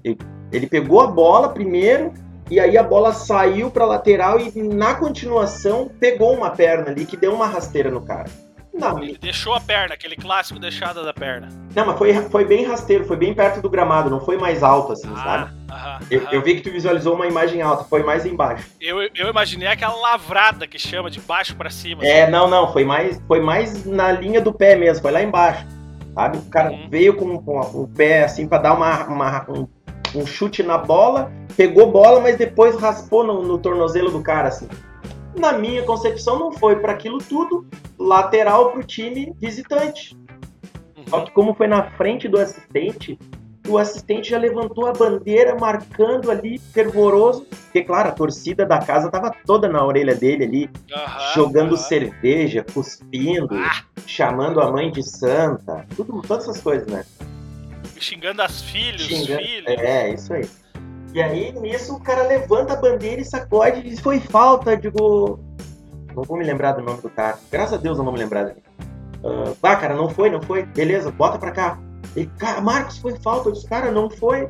Ele, ele pegou a bola primeiro e aí a bola saiu para lateral e na continuação pegou uma perna ali que deu uma rasteira no cara. Não, ele deixou a perna, aquele clássico deixada da perna. Não, mas foi, foi bem rasteiro, foi bem perto do gramado, não foi mais alto assim, ah, sabe? Eu, eu, vi que tu visualizou uma imagem alta, foi mais embaixo. Eu, eu imaginei aquela lavrada que chama de baixo para cima. É, assim. não, não, foi mais, foi mais na linha do pé mesmo, foi lá embaixo sabe? O cara uhum. veio com, com, o pé assim para dar uma, uma um, um, chute na bola, pegou bola, mas depois raspou no, no tornozelo do cara assim. Na minha concepção não foi para aquilo tudo lateral para o time visitante. Uhum. Só que como foi na frente do assistente, o assistente já levantou a bandeira marcando ali fervoroso, porque claro, a torcida da casa tava toda na orelha dele ali, uhum, jogando uhum. cerveja, cuspindo, ah. chamando a mãe de santa, tudo, todas essas coisas, né? Xingando as filhas, Xingando, filhos. É, isso aí. E aí, nisso, o cara levanta a bandeira e sacode e diz, foi falta, digo... Não vou me lembrar do nome do cara. Graças a Deus eu não vou me lembrar dele. Uh, ah, cara, não foi, não foi. Beleza, bota pra cá. E, cara, Marcos, foi falta. Eu disse, cara, não foi.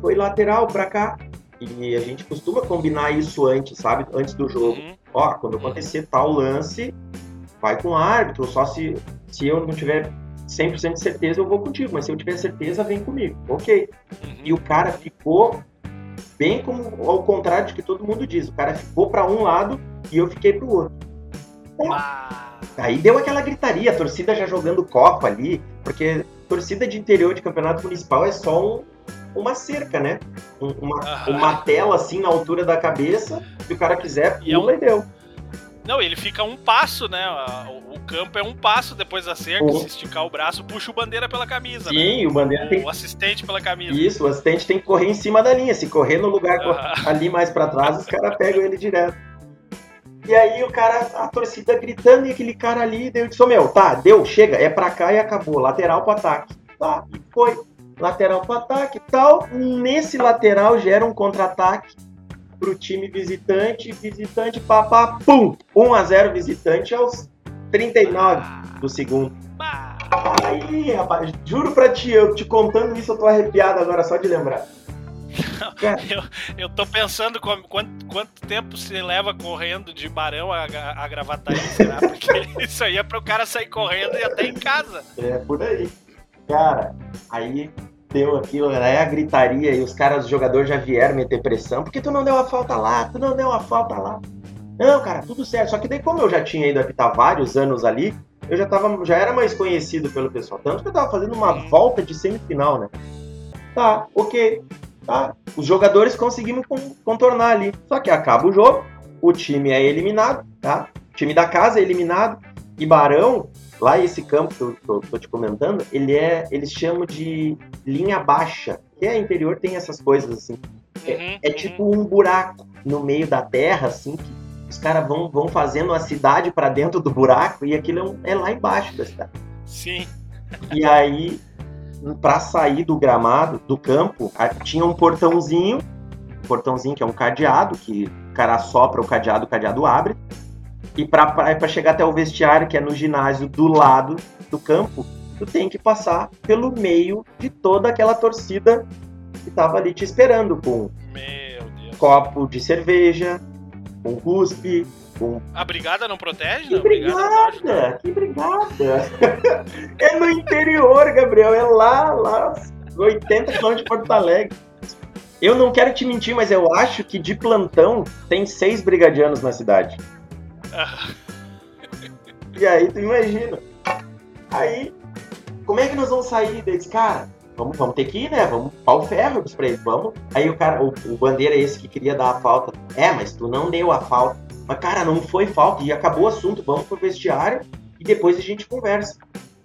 Foi lateral pra cá. E a gente costuma combinar isso antes, sabe? Antes do jogo. Uhum. Ó, quando acontecer tal lance, vai com o árbitro. Só se, se eu não tiver 100% de certeza eu vou contigo, mas se eu tiver certeza, vem comigo. Ok. Uhum. E o cara ficou bem como ao contrário de que todo mundo diz. O cara ficou para um lado e eu fiquei pro outro. Ah, Aí deu aquela gritaria, a torcida já jogando copo ali, porque torcida de interior de campeonato municipal é só um- uma cerca, né? Um- uma, uma tela assim na altura da cabeça, se o cara quiser, E é pula e deu. Não, ele fica um passo, né? O, o campo é um passo depois da cerca. Oh. Se esticar o braço, puxa o bandeira pela camisa, né? Sim, o bandeira tem O assistente pela camisa. Isso, o assistente tem que correr em cima da linha. Se correr no lugar ali mais pra trás, os caras pegam ele direto. E aí o cara, a torcida gritando e aquele cara ali, daí eu disse, ô meu, tá, deu, chega, é pra cá e acabou. Lateral pro ataque. Tá, e foi. Lateral pro ataque e tal. Nesse lateral gera um contra-ataque pro time visitante, visitante, papá, pum! 1x0 visitante aos 39 do segundo. Aí, rapaz, juro pra ti, eu te contando isso, eu tô arrepiado agora só de lembrar. Cara, Eu tô pensando como- quanto, quanto tempo se leva correndo de Barão a, a, Gravataí, será? Porque isso aí é pro cara sair correndo e até em casa. é por aí. Cara, aí deu aquilo, aí a gritaria e os caras, os jogadores já vieram meter pressão. Por que tu não deu a falta lá? Tu não deu a falta lá? Não, cara, tudo certo. Só que daí, como eu já tinha ido apitar vários anos ali, eu já, tava, já era mais conhecido pelo pessoal. Tanto que eu tava fazendo uma volta de semifinal, né? Tá, ok. Tá. Os jogadores conseguimos con- contornar ali. Só que acaba o jogo, o time é eliminado, tá? O time da casa é eliminado. E Barão, lá esse campo que eu tô, tô te comentando, ele é. Eles chamam de linha baixa. Que é interior, tem essas coisas assim. Uhum, É uhum. tipo um buraco no meio da terra, assim, que os caras vão, vão fazendo a cidade pra dentro do buraco e aquilo é, um- é lá embaixo da cidade. Sim. E aí, pra sair do gramado, do campo, tinha um portãozinho, um portãozinho que é um cadeado, que o cara sopra o cadeado, o cadeado abre. E pra chegar até o vestiário, que é no ginásio do lado do campo, tu tem que passar pelo meio de toda aquela torcida que tava ali te esperando, com copo de cerveja, com cuspe, com. A brigada não protege? Que Não, brigada não! Que brigada! é no interior, Gabriel, é lá, lá, uns 80 quilômetros de Porto Alegre. Eu não quero te mentir, mas eu acho que de plantão tem seis brigadianos na cidade. Ah, E aí, tu imagina. Aí, como é que nós vamos sair desse cara? Vamos, vamos ter que ir, né? Vamos pau ferro pra ele, vamos. Aí o cara, o, o bandeira é esse que queria dar a falta. É, mas tu não deu a falta. Mas, cara, não foi falta e acabou o assunto. Vamos pro vestiário e depois a gente conversa.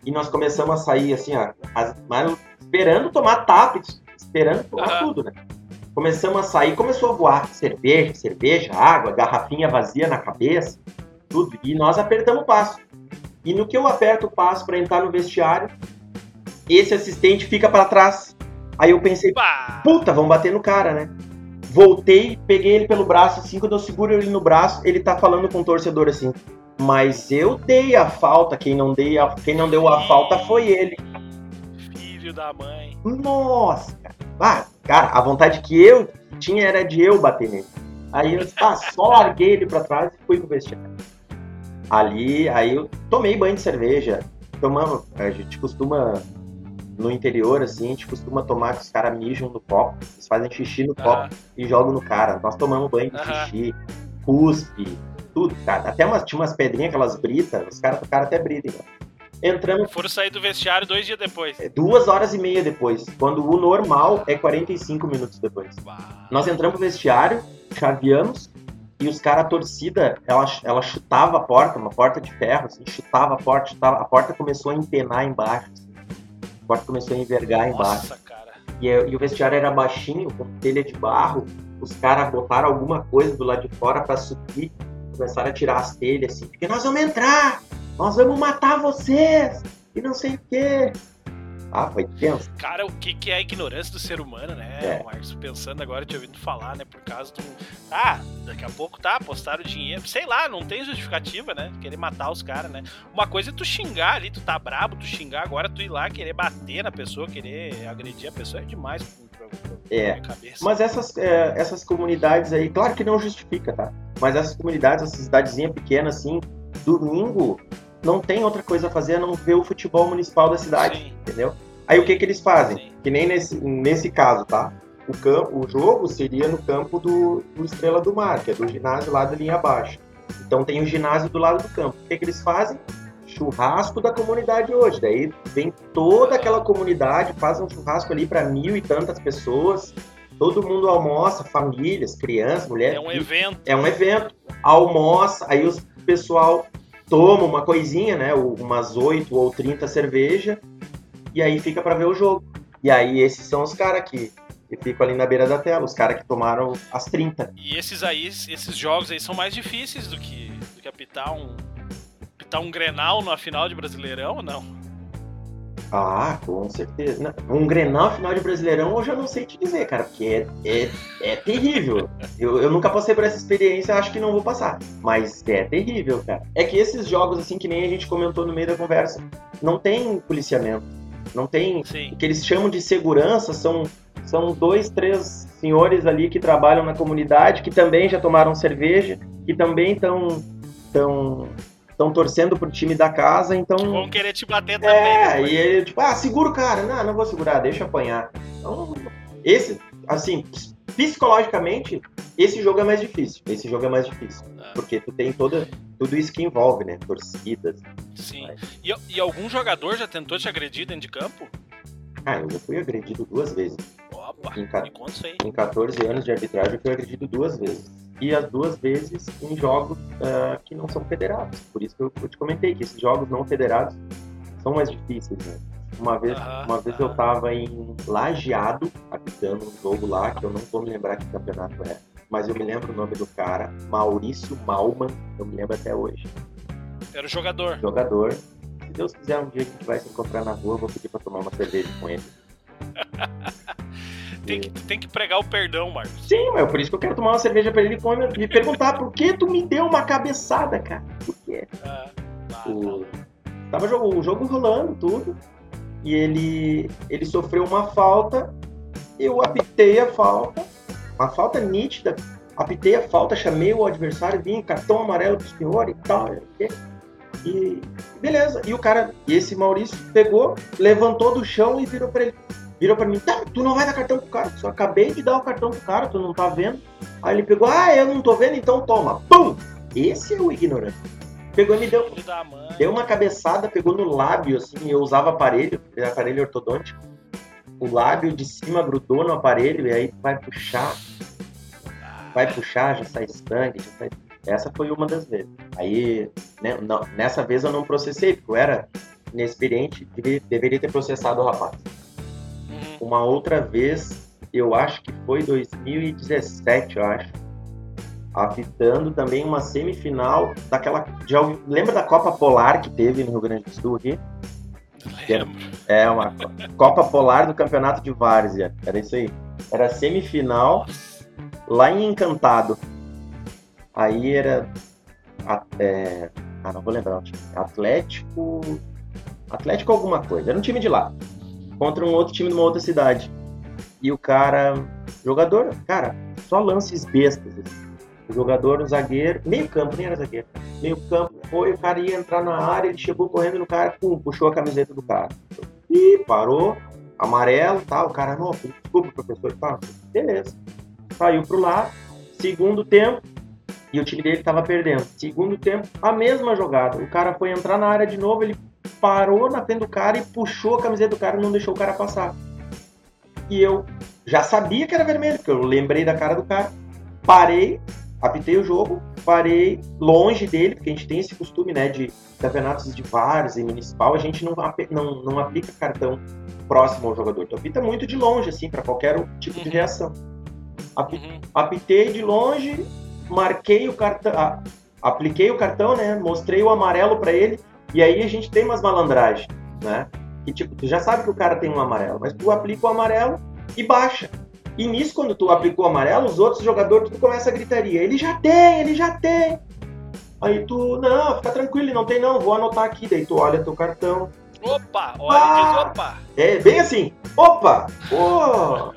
E nós começamos a sair assim, ó, as- mas esperando tomar tapa, esperando tomar Aham. tudo, né? Começamos a sair, começou a voar cerveja, cerveja, água, garrafinha vazia na cabeça, tudo. E nós apertamos o passo. E no que eu aperto o passo para entrar no vestiário, esse assistente fica para trás. Aí eu pensei, puta, vão bater no cara, né? Voltei, peguei ele pelo braço, assim, quando eu seguro ele no braço, ele tá falando com o torcedor assim. Mas eu dei a falta, quem não, dei a, quem não deu a falta foi ele. Filho da mãe. Nossa, cara. Ah, cara, a vontade que eu tinha era de eu bater nele. Aí eu ah, só larguei ele pra trás e fui pro vestiário. Ali, aí eu tomei banho de cerveja. Tomamos, a gente costuma, no interior, assim, a gente costuma tomar que os caras mijam no copo. Eles fazem xixi no copo e jogam no cara. Nós tomamos banho de xixi, cuspe, tudo, cara. Até umas, tinha umas pedrinhas, aquelas britas, os caras cara até brita. Então. Entramos Foram sair do vestiário dois dias depois. é, duas horas e meia depois, quando o normal é 45 minutos depois. Bah. Nós entramos pro vestiário, chaveamos, e os caras, a torcida, ela, ela chutava a porta, uma porta de ferro, assim, chutava a porta, chutava, a porta começou a empenar embaixo, assim. A porta começou a envergar embaixo. Nossa, cara. E, e o vestiário era baixinho, com telha de barro, os caras botaram alguma coisa do lado de fora pra subir, começaram a tirar as telhas, assim, porque nós vamos entrar, nós vamos matar vocês, e não sei o quê. Ah, foi tenso. Cara, o que, que é a ignorância do ser humano, né, É. Marcos? Pensando agora, te ouvindo falar, né? Por causa do. Ah, daqui a pouco tá, postaram dinheiro. Sei lá, não tem justificativa, né? Querer matar os caras, né? Uma coisa é tu xingar ali, tu tá brabo, tu xingar, agora tu ir lá querer bater na pessoa, querer agredir a pessoa é demais pra, pra, pra É. minha cabeça. Mas essas, é, essas comunidades aí, claro que não justifica, tá? Mas essas comunidades, essa cidadezinha pequena, assim, domingo, não tem outra coisa a fazer a não ver o futebol municipal da cidade, Sim. entendeu? Aí o que que eles fazem? Sim. Que nem nesse, nesse caso, tá? O, campo, o jogo seria no campo do, do Estrela do Mar, que é do ginásio lá da linha abaixo. Então tem o ginásio do lado do campo. O que que eles fazem? Churrasco da comunidade hoje. Daí vem toda aquela comunidade, faz um churrasco ali para mil e tantas pessoas. Todo mundo almoça, famílias, crianças, mulheres. É um evento. É um evento. Almoça, aí o pessoal toma uma coisinha, né? Umas 8 ou 30 cerveja, e aí fica para ver o jogo. E aí esses são os caras que, que ficam ali na beira da tela, os caras que tomaram as 30. E esses aí, esses jogos aí são mais difíceis do que, do que apitar um. apitar um Grenal na final de Brasileirão ou não? Ah, com certeza. Um Grenal final de Brasileirão eu já não sei te dizer, cara, porque é, é, é terrível. Eu, eu nunca passei por essa experiência, acho que não vou passar. Mas é terrível, cara. É que esses jogos, assim, que nem a gente comentou no meio da conversa, não tem policiamento. Não tem. Sim. O que eles chamam de segurança são, são dois, três senhores ali que trabalham na comunidade, que também já tomaram cerveja, que também estão tão, tão torcendo pro time da casa, então. Vão querer te bater também. É, e ele, tipo, ah, segura o cara. Não, não vou segurar, deixa eu apanhar. Então, esse, assim, psicologicamente, esse jogo é mais difícil. Esse jogo é mais difícil. Ah. Porque tu tem toda, tudo isso que envolve, né? Torcidas. Sim. E, e algum jogador já tentou te agredir dentro de campo? Ah, eu já fui agredido duas vezes. Em ca-. Em 14 anos de arbitragem, eu fui agredido duas vezes. E as duas vezes em jogos ah, que não são federados. Por isso que eu, eu te comentei que esses jogos não federados são mais difíceis, né? Uma vez, uma vez eu tava em Lajeado, apitando um jogo lá, que eu não vou me lembrar que campeonato é. Mas eu me lembro o nome do cara, Maurício Malman, eu me lembro até hoje. Era o jogador. Jogador. Se Deus quiser, um dia a gente vai se encontrar na rua, eu vou pedir pra tomar uma cerveja com ele. Tem que, tem que pregar o perdão, Marcos. Sim, mas é por isso que eu quero tomar uma cerveja pra ele e perguntar por que tu me deu uma cabeçada, cara? Por quê? Ah, ah, O... tá. Tava o jogo, o jogo rolando, tudo. E ele, ele sofreu uma falta. Eu apitei a falta. Uma falta nítida. Apitei a falta, chamei o adversário, vim, cartão amarelo pro senhor e tal. E beleza. E o cara, e esse Maurício pegou, levantou do chão e virou pra ele. Virou pra mim, tá, tu não vai dar cartão pro cara, só acabei de dar o cartão pro cara, tu não tá vendo. Aí ele pegou, ah, eu não tô vendo, então toma. Pum! Esse é o ignorante. Pegou e me deu. Deu uma cabeçada, pegou no lábio, assim, eu usava aparelho, aparelho ortodôntico. O lábio de cima grudou no aparelho e aí vai puxar, vai puxar, já sai sangue, já sai... Essa foi uma das vezes. Aí, né, não- nessa vez eu não processei, porque eu era inexperiente, deveria ter processado o rapaz. Uma outra vez, eu acho que foi 2017, eu acho, apitando também uma semifinal daquela. Lembra da Copa Polar que teve no Rio Grande do Sul aqui? É, uma Copa Polar do Campeonato de Várzea. Era isso aí. Era semifinal lá em Encantado. Aí era. é, ah, não vou lembrar o time. Atlético. Atlético alguma coisa. Era um time de lá. Contra um outro time de uma outra cidade. E o cara. Jogador, cara, só lances bestas. assim. O jogador, o zagueiro. Meio campo, nem era zagueiro. Meio campo foi, o cara ia entrar na área, ele chegou correndo no cara, pum, puxou a camiseta do cara. E parou, amarelo, tal, o cara, não, desculpa, professor, tá, beleza. Saiu pro lado, segundo tempo, e o time dele tava perdendo. Segundo tempo, a mesma jogada. O cara foi entrar na área de novo, ele parou na frente do cara e puxou a camiseta do cara e não deixou o cara passar. E eu já sabia que era vermelho, porque eu lembrei da cara do cara. Parei, apitei o jogo, parei longe dele, porque a gente tem esse costume, né, de campeonatos de várzea e municipal, a gente não, não, não aplica cartão próximo ao jogador. Tu apita muito de longe, assim, para qualquer tipo de Uhum. reação. Uhum. apitei de longe, marquei o cartão, apliquei o cartão, né? Mostrei o amarelo para ele e aí a gente tem umas malandragens, né? Que tipo, tu já sabe que o cara tem um amarelo, mas tu aplica o amarelo e baixa. E nisso, quando tu aplicou o amarelo, os outros jogadores, tu começa a gritaria. Ele já tem, ele já tem. Aí tu, não, fica tranquilo, ele não tem não, vou anotar aqui. Daí tu olha teu cartão. Opa, olha Ah! diz opa. É bem assim, opa, pô,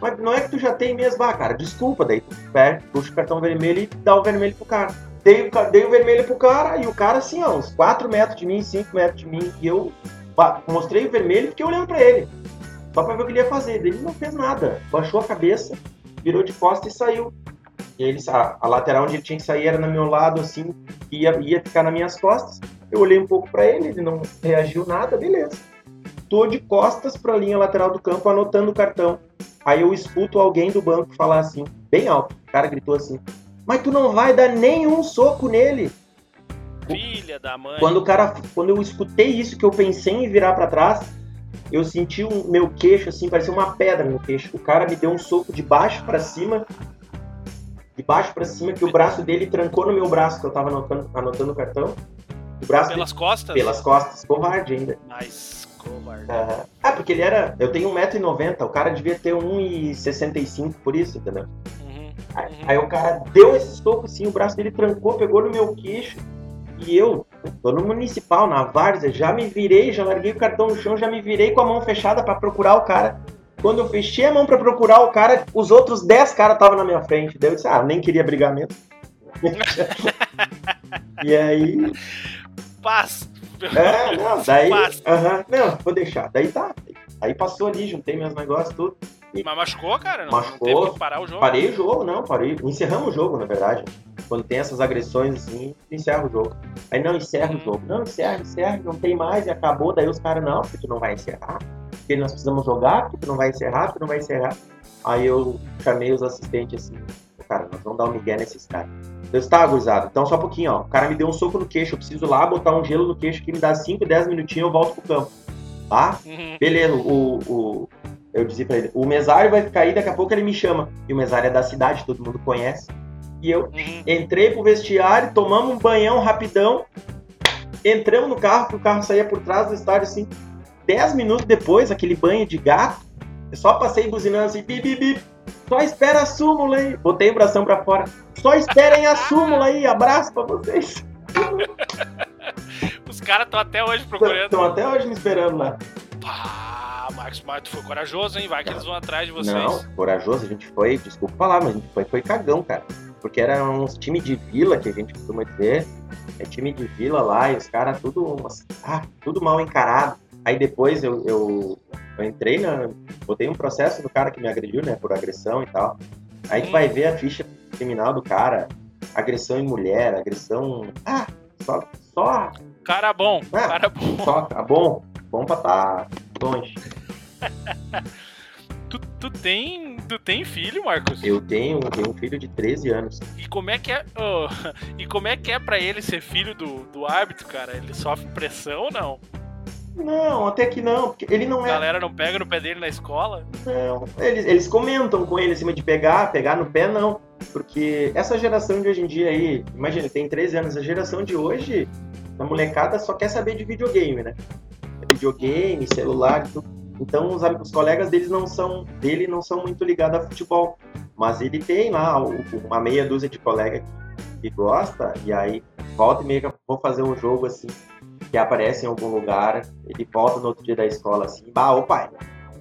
mas não é que tu já tem mesmo, ah, cara, desculpa, daí tu pega, puxa o cartão vermelho e dá o vermelho pro cara. Dei, o- dei o vermelho pro cara e o cara assim, ó, uns 4 metros de mim, 5 metros de mim. E eu mostrei o vermelho e fiquei olhando pra ele. Só pra ver o que ele ia fazer. Ele não fez nada. Baixou a cabeça, virou de costas e saiu. E ele, a, a lateral onde ele tinha que sair era no meu lado, assim, ia, ia ficar nas minhas costas. Eu olhei um pouco pra ele, ele não reagiu nada, beleza. Tô de costas pra linha lateral do campo, anotando o cartão. Aí eu escuto alguém do banco falar assim, bem alto. O cara gritou assim: Mas tu não vai dar nenhum soco nele. Filha da mãe. Quando o cara, quando eu escutei isso, que eu pensei em virar pra trás, eu senti o meu queixo assim, parecia uma pedra no queixo. O cara me deu um soco de baixo pra cima, de baixo pra cima, que o braço dele trancou no meu braço, que eu tava anotando, anotando o cartão. O braço Pelas costas? dele, pelas costas, covarde ainda. Mas, covarde. Ah, porque ele era. Eu tenho 1,90m, o cara devia ter 1,65m por isso, entendeu? Aí, uhum. aí o cara deu esse soco assim, o braço dele trancou, pegou no meu queixo. E eu, tô no municipal, na várzea, já me virei, já larguei o cartão no chão, já me virei com a mão fechada pra procurar o cara. Quando eu fechei a mão pra procurar o cara, os outros 10 caras estavam na minha frente. Daí eu disse, ah, nem queria brigar mesmo. e aí. Paz. É, não, daí. Paz. aham, não, vou deixar. Daí tá. Aí passou ali, juntei meus negócios, tudo. Mas machucou, cara? Não, Machucou. Não teve que parar o jogo? Parei o jogo, não, parei. Encerramos o jogo, na verdade. Quando tem essas agressões assim, encerra o jogo. Aí não, encerra o Uhum. jogo. Não, encerra, encerra, não tem mais e acabou. Daí os caras, não, porque tu não vai encerrar. Porque nós precisamos jogar, porque tu não vai encerrar, porque tu não vai encerrar. Aí eu chamei os assistentes assim, cara, nós vamos dar um migué nesses caras. Deus tá, gurizada. Então só um pouquinho, ó. O cara me deu um soco no queixo, eu preciso lá botar um gelo no queixo que me dá 5, 10 minutinhos eu volto pro campo. Tá? Uhum. Beleza, o, o, eu disse pra ele, o mesário vai ficar aí, daqui a pouco ele me chama. E o mesário é da cidade, todo mundo conhece. E eu Uhum. entrei pro vestiário, tomamos um banhão rapidão, entramos no carro, que o carro saía por trás do estádio assim. Dez minutos depois, aquele banho de gato, eu só passei buzinando assim, bip, bip, bip. Só espera a súmula aí. Botei o bração pra fora. Só esperem a súmula aí. Abraço pra vocês. Os caras estão até hoje procurando. Estão até hoje me esperando lá. Pá, Marcos, mas tu foi corajoso, hein? Vai que eles vão atrás de vocês. Não, corajoso, a gente foi, desculpa falar, mas a gente foi, foi cagão, cara. Porque era uns time de vila que a gente costuma dizer. É time de vila lá e os caras tudo, ah, tudo mal encarado. Aí depois eu, eu, eu entrei na. Botei um processo no cara que me agrediu, né? Por agressão e tal. Aí tu Hum. vai ver a ficha criminal do cara, agressão em mulher, agressão. Ah, só. Só. Cara bom, Ah. cara bom. Só, tá bom. Bom pra tá longe. Tu, tu tem, tu tem filho, Marcos? Eu tenho, tenho um filho de 13 anos. E como é que é, ô, e como é que é para ele ser filho do, do árbitro, cara? Ele sofre pressão ou não? Não, até que não, porque ele não A é. galera não pega no pé dele na escola? Não, eles, eles comentam com ele em cima de pegar, pegar no pé, não. Porque essa geração de hoje em dia aí, imagina, ele tem 13 anos, a geração de hoje, a molecada só quer saber de videogame, né? Videogame, celular tudo. Então os, os colegas deles não são, dele não são muito ligados a futebol. Mas ele tem lá uma meia dúzia de colega que, que gosta, e aí volta e meia vou fazer um jogo assim, que aparece em algum lugar, ele volta no outro dia da escola assim, bah, ô pai,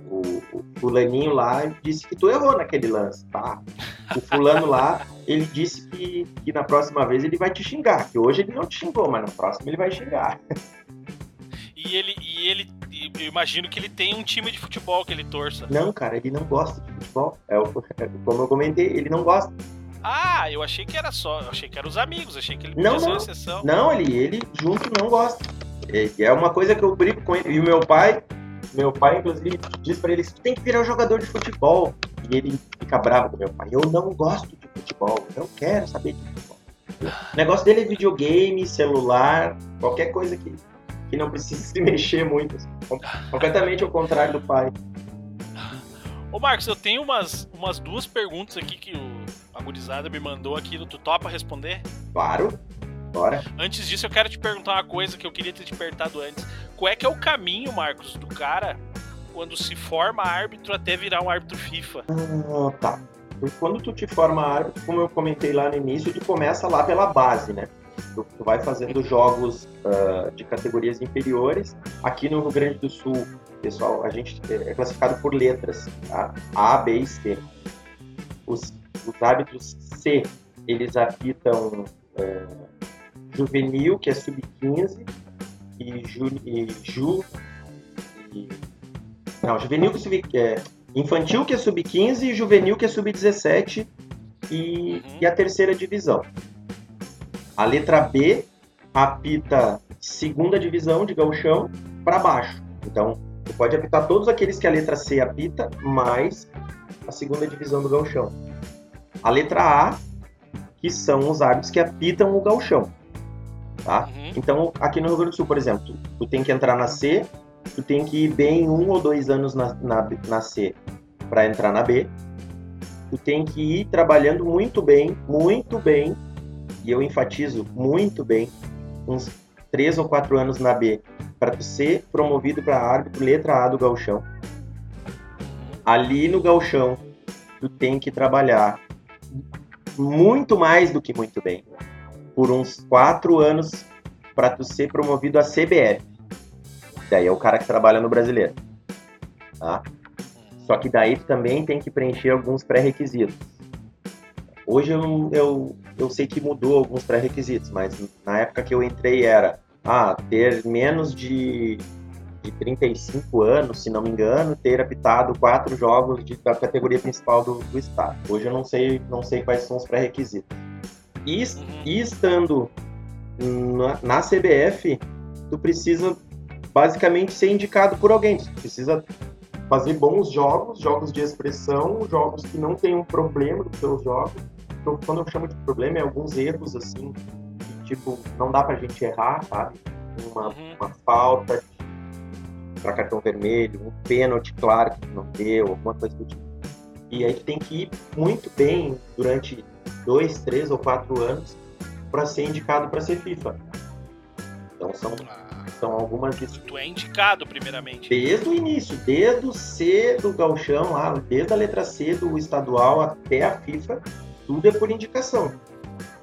o, o fulaninho lá disse que tu errou naquele lance, tá? O fulano lá, ele disse que, que na próxima vez ele vai te xingar, que hoje ele não te xingou, mas na próxima ele vai xingar. E ele, e ele, eu imagino que ele tem um time de futebol que ele torça. Não, cara, ele não gosta de futebol. É, o- como eu comentei, ele não gosta. Ah, eu achei que era só, eu achei que eram os amigos, achei que ele Não, não. exceção. Não, ele, ele junto não gosta. É, é uma coisa que eu brigo com ele. E o meu pai, meu pai, inclusive, diz pra ele: tu tem que virar jogador de futebol. E ele fica bravo com meu pai. Eu não gosto de futebol, eu não quero saber de futebol. O negócio dele é videogame, celular, qualquer coisa que, que não precise se mexer muito. Com- Completamente ao contrário do pai. Ô Marcos, eu tenho umas, umas duas perguntas aqui que o, a gurizada me mandou aqui, tu topa responder? Claro, bora. Antes disso, eu quero te perguntar uma coisa que eu queria ter te perguntado antes. Qual é que é o caminho, Marcos, do cara quando se forma árbitro até virar um árbitro FIFA? Ah, tá. Quando tu te forma árbitro, como eu comentei lá no início, tu começa lá pela base, né? Tu, tu vai fazendo jogos ah, de categorias inferiores. Aqui no Rio Grande do Sul, pessoal, a gente é classificado por letras, tá? A, B e C. Os, os árbitros C, eles apitam é, juvenil, que é sub-15, e, ju, e ju e, não, juvenil que é sub é, infantil que é sub-15 e juvenil que é sub-17 e, uhum. e a terceira divisão. A letra B apita segunda divisão de gauchão para baixo. Então, você pode apitar todos aqueles que a letra C apita, mais a segunda divisão do gauchão. A letra A, que são os árbitros que apitam o gauchão. Tá? Uhum. Então, aqui no Rio Grande do Sul, por exemplo, tu, tu, tem que entrar na C, tu tem que ir bem um ou dois anos na, na, na C para entrar na B. Tu tem que ir trabalhando muito bem, muito bem, e eu enfatizo muito bem, uns três ou quatro anos na B, para tu ser promovido para árbitro letra A do gauchão. Ali no gauchão, tu tem que trabalhar muito mais do que muito bem, por uns quatro anos para tu ser promovido a CBF. Daí é o cara que trabalha no brasileiro. Tá? Só que daí tu também tem que preencher alguns pré-requisitos. Hoje eu, eu, eu sei que mudou alguns pré-requisitos, mas na época que eu entrei era ah, ter menos de, de 35 anos, se não me engano, ter apitado quatro jogos de, da categoria principal do, do estado. Hoje eu não sei, não sei quais são os pré-requisitos. E, uhum. e, estando na, na CBF, tu precisa basicamente ser indicado por alguém. Tu precisa fazer bons jogos, jogos de expressão, jogos que não tenham problema nos seus jogos. Então, quando eu chamo de problema, é alguns erros, assim, que, tipo, não dá pra gente errar, sabe? Uma, uhum. uma falta para cartão vermelho, um pênalti claro que não deu, alguma coisa do tipo. E aí tem que ir muito bem durante dois, três ou quatro anos para ser indicado para ser FIFA. Então são ah são algumas. Tu é indicado, primeiramente. Desde o início, desde o C do Galchão, lá, desde a letra C do estadual até a FIFA, tudo é por indicação.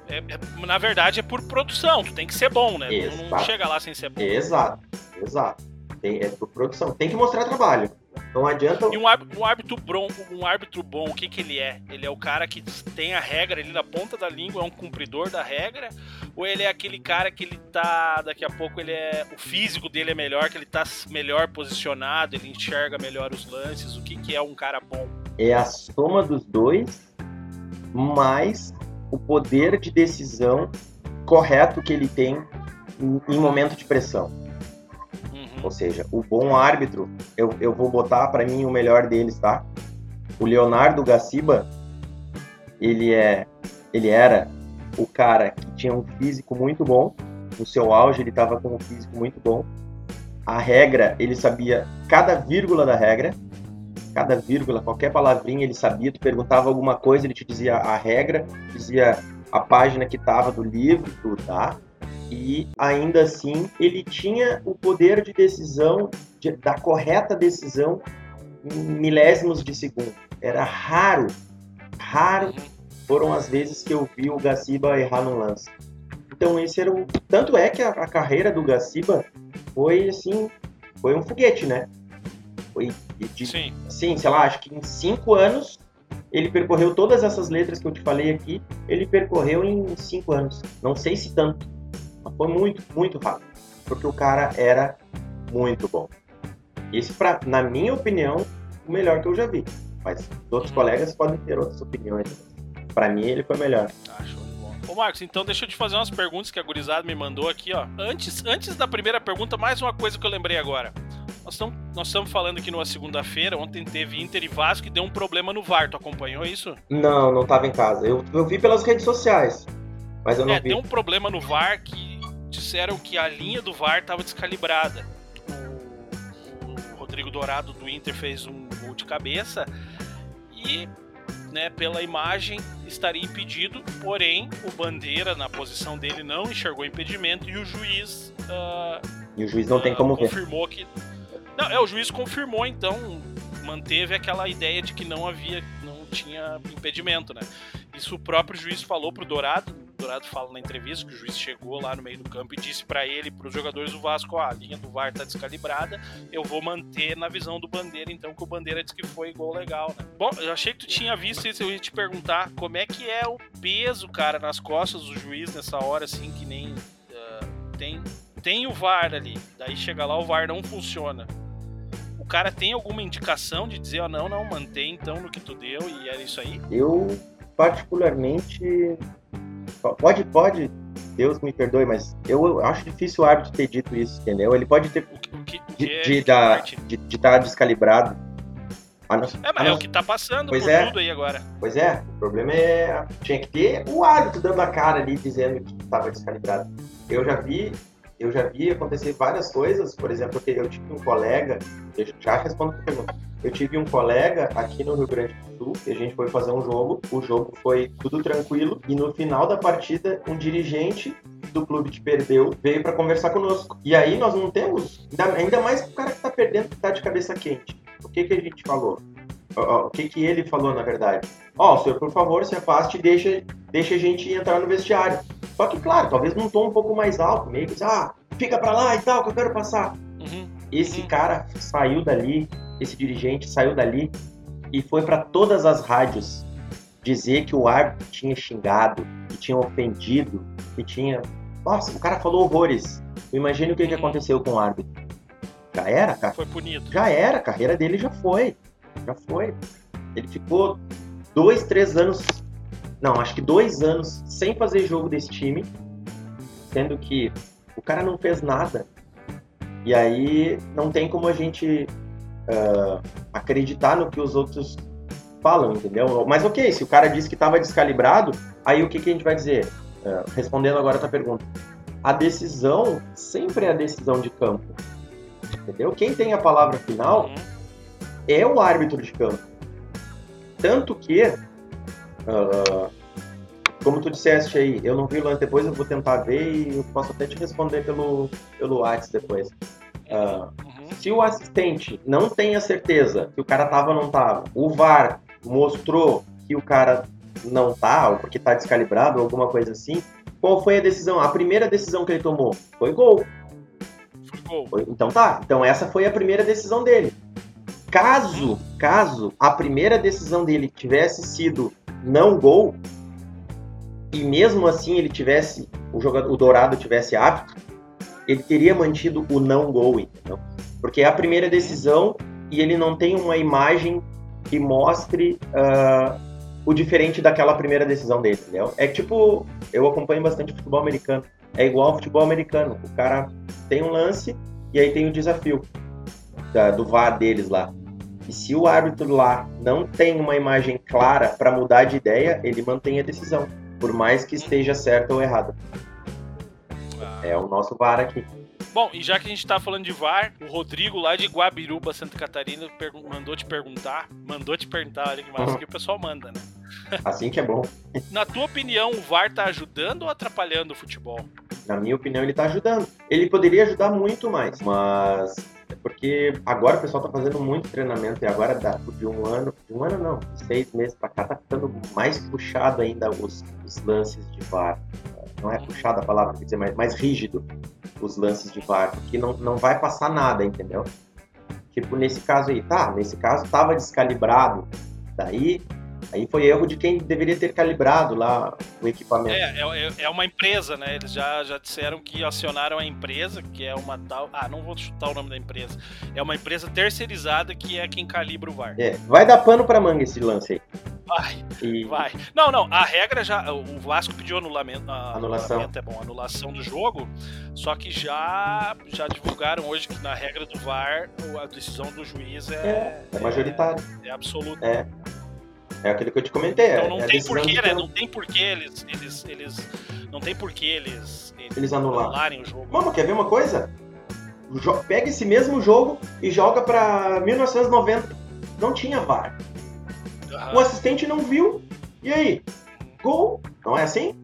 É, é, na verdade, é por produção, tu tem que ser bom, né? Exato. Não chega lá sem ser bom. Exato, exato. Tem, é por produção. Tem que mostrar trabalho. Não adianta. E um árbitro, bom, um árbitro bom, o que, que ele é? Ele é o cara que tem a regra ali na ponta da língua, é um cumpridor da regra? Ou ele é aquele cara que ele tá. Daqui a pouco ele é. O físico dele é melhor, que ele tá melhor posicionado, ele enxerga melhor os lances? O que, que é um cara bom? É a soma dos dois, mais o poder de decisão correto que ele tem em momento de pressão. Ou seja, o bom árbitro, eu, eu vou botar para mim o melhor deles, tá? O Leonardo Gaciba, ele é ele era o cara que tinha um físico muito bom, no seu auge ele estava com um físico muito bom. A regra, ele sabia cada vírgula da regra, cada vírgula, qualquer palavrinha ele sabia. Tu perguntava alguma coisa, ele te dizia a regra, dizia a página que estava do livro, tudo, tá? e ainda assim ele tinha o poder de decisão, de, da correta decisão em milésimos de segundo. Era raro, raro foram as vezes que eu vi o Gaciba errar no lance. Então esse era o tanto é que a, a carreira do Gaciba foi assim, foi um foguete, né? Foi de, Sim. Sim, sei lá, acho que em cinco anos ele percorreu todas essas letras que eu te falei aqui, ele percorreu em cinco anos. Não sei se tanto, foi muito, muito rápido. Porque o cara era muito bom. Esse, pra, na minha opinião, o melhor que eu já vi. Mas outros uhum. colegas podem ter outras opiniões. Para mim, ele foi o melhor. Ah. Ô, Marcos, então deixa eu te fazer umas perguntas que a gurizada me mandou aqui, ó. Antes, antes da primeira pergunta, mais uma coisa que eu lembrei agora. Nós estamos nós falando aqui numa segunda-feira, ontem teve Inter e Vasco e deu um problema no VAR. Tu acompanhou isso? Não, não estava em casa. Eu, eu vi pelas redes sociais, mas eu não é, vi. deu um problema no VAR que disseram que a linha do VAR estava descalibrada. O, o, Rodrigo Dourado do Inter fez um gol de cabeça e, né, pela imagem estaria impedido, porém o Bandeira na posição dele não enxergou impedimento e o juiz uh, e o juiz não uh, tem como confirmou ver. que não, é o juiz confirmou então manteve aquela ideia de que não havia não tinha impedimento, né? Isso o próprio juiz falou pro Dourado Dourado fala na entrevista que o juiz chegou lá no meio do campo e disse para ele, para os jogadores do Vasco, ó, a linha do VAR tá descalibrada, eu vou manter na visão do Bandeira, então que o Bandeira disse que foi gol legal, né? Bom, eu achei que tu tinha visto isso, eu ia te perguntar como é que é o peso, cara, nas costas do juiz nessa hora, assim, que nem uh, tem, tem o VAR ali, daí chega lá o VAR não funciona o cara tem alguma indicação de dizer, ó, oh, não, não, mantém então no que tu deu e era isso aí? Eu, particularmente, pode, pode, Deus me perdoe, mas eu acho difícil o árbitro ter dito isso, entendeu? Ele pode ter. O que, o que, de, é, de, estar de, de tá descalibrado. Ah, não, é, mas ah, é o que tá passando pois por é, tudo aí agora. Pois é, o problema é. Tinha que ter o árbitro dando a cara ali dizendo que estava descalibrado. Eu já vi eu já vi acontecer várias coisas, por exemplo, eu tive um colega, já respondo a pergunta, eu tive um colega aqui no Rio Grande do Sul, que a gente foi fazer um jogo, o jogo foi tudo tranquilo, e no final da partida, um dirigente do clube que perdeu veio para conversar conosco. E aí nós não temos, ainda mais o cara que tá perdendo, que tá de cabeça quente. O que que a gente falou? O que que ele falou, na verdade? Ó, oh, senhor, por favor, se afaste e deixa, deixa a gente entrar no vestiário. Só que, claro, talvez num tom um pouco mais alto, meio que, ah, fica pra lá e tal, que eu quero passar. Uhum. Esse uhum. cara saiu dali, esse dirigente saiu dali e foi para todas as rádios dizer que o árbitro tinha xingado, que tinha ofendido, que tinha. Nossa, o cara falou horrores. Imagine o que, que uhum. aconteceu com o árbitro. Já era, cara. Foi punido. Já era, a carreira dele já foi. Já foi. Ele ficou dois, três anos não, acho que dois anos sem fazer jogo desse time, sendo que o cara não fez nada. E aí não tem como a gente uh, acreditar no que os outros falam, entendeu? Mas ok, se o cara disse que estava descalibrado, aí o que, que a gente vai dizer? Uh, respondendo agora a tua pergunta. A decisão sempre é a decisão de campo. Entendeu? Quem tem a palavra final uhum. é o árbitro de campo. Tanto que Uh, como tu disseste aí, eu não vi o lance depois, eu vou tentar ver e eu posso até te responder pelo, pelo WhatsApp depois. Uh, uhum. Se o assistente não tem a certeza que o cara tava ou não tava, o VAR mostrou que o cara não tá, ou porque tá descalibrado, ou alguma coisa assim, qual foi a decisão? A primeira decisão que ele tomou foi gol. Foi gol. Então tá, então essa foi a primeira decisão dele. Caso, caso a primeira decisão dele tivesse sido não gol, e mesmo assim ele tivesse, o jogador, o Dourado tivesse apto, ele teria mantido o não gol, entendeu? Porque é a primeira decisão e ele não tem uma imagem que mostre uh, o diferente daquela primeira decisão dele, entendeu? É tipo, eu acompanho bastante futebol americano, é igual ao futebol americano, o cara tem um lance e aí tem o desafio da, do VAR deles lá. E se o árbitro lá não tem uma imagem clara para mudar de ideia, ele mantém a decisão, por mais que esteja certa ou errada. Ah. É o nosso VAR aqui. Bom, e já que a gente tá falando de VAR, o Rodrigo lá de Guabiruba, Santa Catarina, mandou te perguntar, mandou te perguntar, olha que massa, uhum. que o pessoal manda, né? Assim que é bom. Na tua opinião, o VAR tá ajudando ou atrapalhando o futebol? Na minha opinião, ele tá ajudando. Ele poderia ajudar muito mais, mas porque agora o pessoal tá fazendo muito treinamento e agora dá de um ano, de um ano não, de seis meses para cá tá ficando mais puxado ainda os, os, lances de VAR. Não é puxado a palavra, quer dizer, mais, mais rígido os lances de VAR, porque não, não vai passar nada, entendeu? Tipo, nesse caso aí, tá, nesse caso tava descalibrado, daí Aí foi erro de quem deveria ter calibrado lá o equipamento. É, é, é, uma empresa, né? Eles já, já disseram que acionaram a empresa, que é uma tal. Ah, não vou chutar o nome da empresa. É uma empresa terceirizada que é quem calibra o VAR. É, vai dar pano pra manga esse lance aí. Vai, e... vai. Não, não, a regra já. O Vasco pediu anulamento. Anulação. Anulamento é bom, anulação do jogo. Só que já, já divulgaram hoje que na regra do VAR a decisão do juiz é. É, é majoritária. É, é absoluta. É. É aquilo que eu te comentei. Então não é tem porquê, né? Não tem porquê eles, eles, eles. Não tem porquê eles. Eles, eles anular. anularem o jogo. Mano, quer ver uma coisa? Pega esse mesmo jogo e joga pra 1990. Não tinha VAR. Uhum. O assistente não viu. E aí? Gol. Não é assim?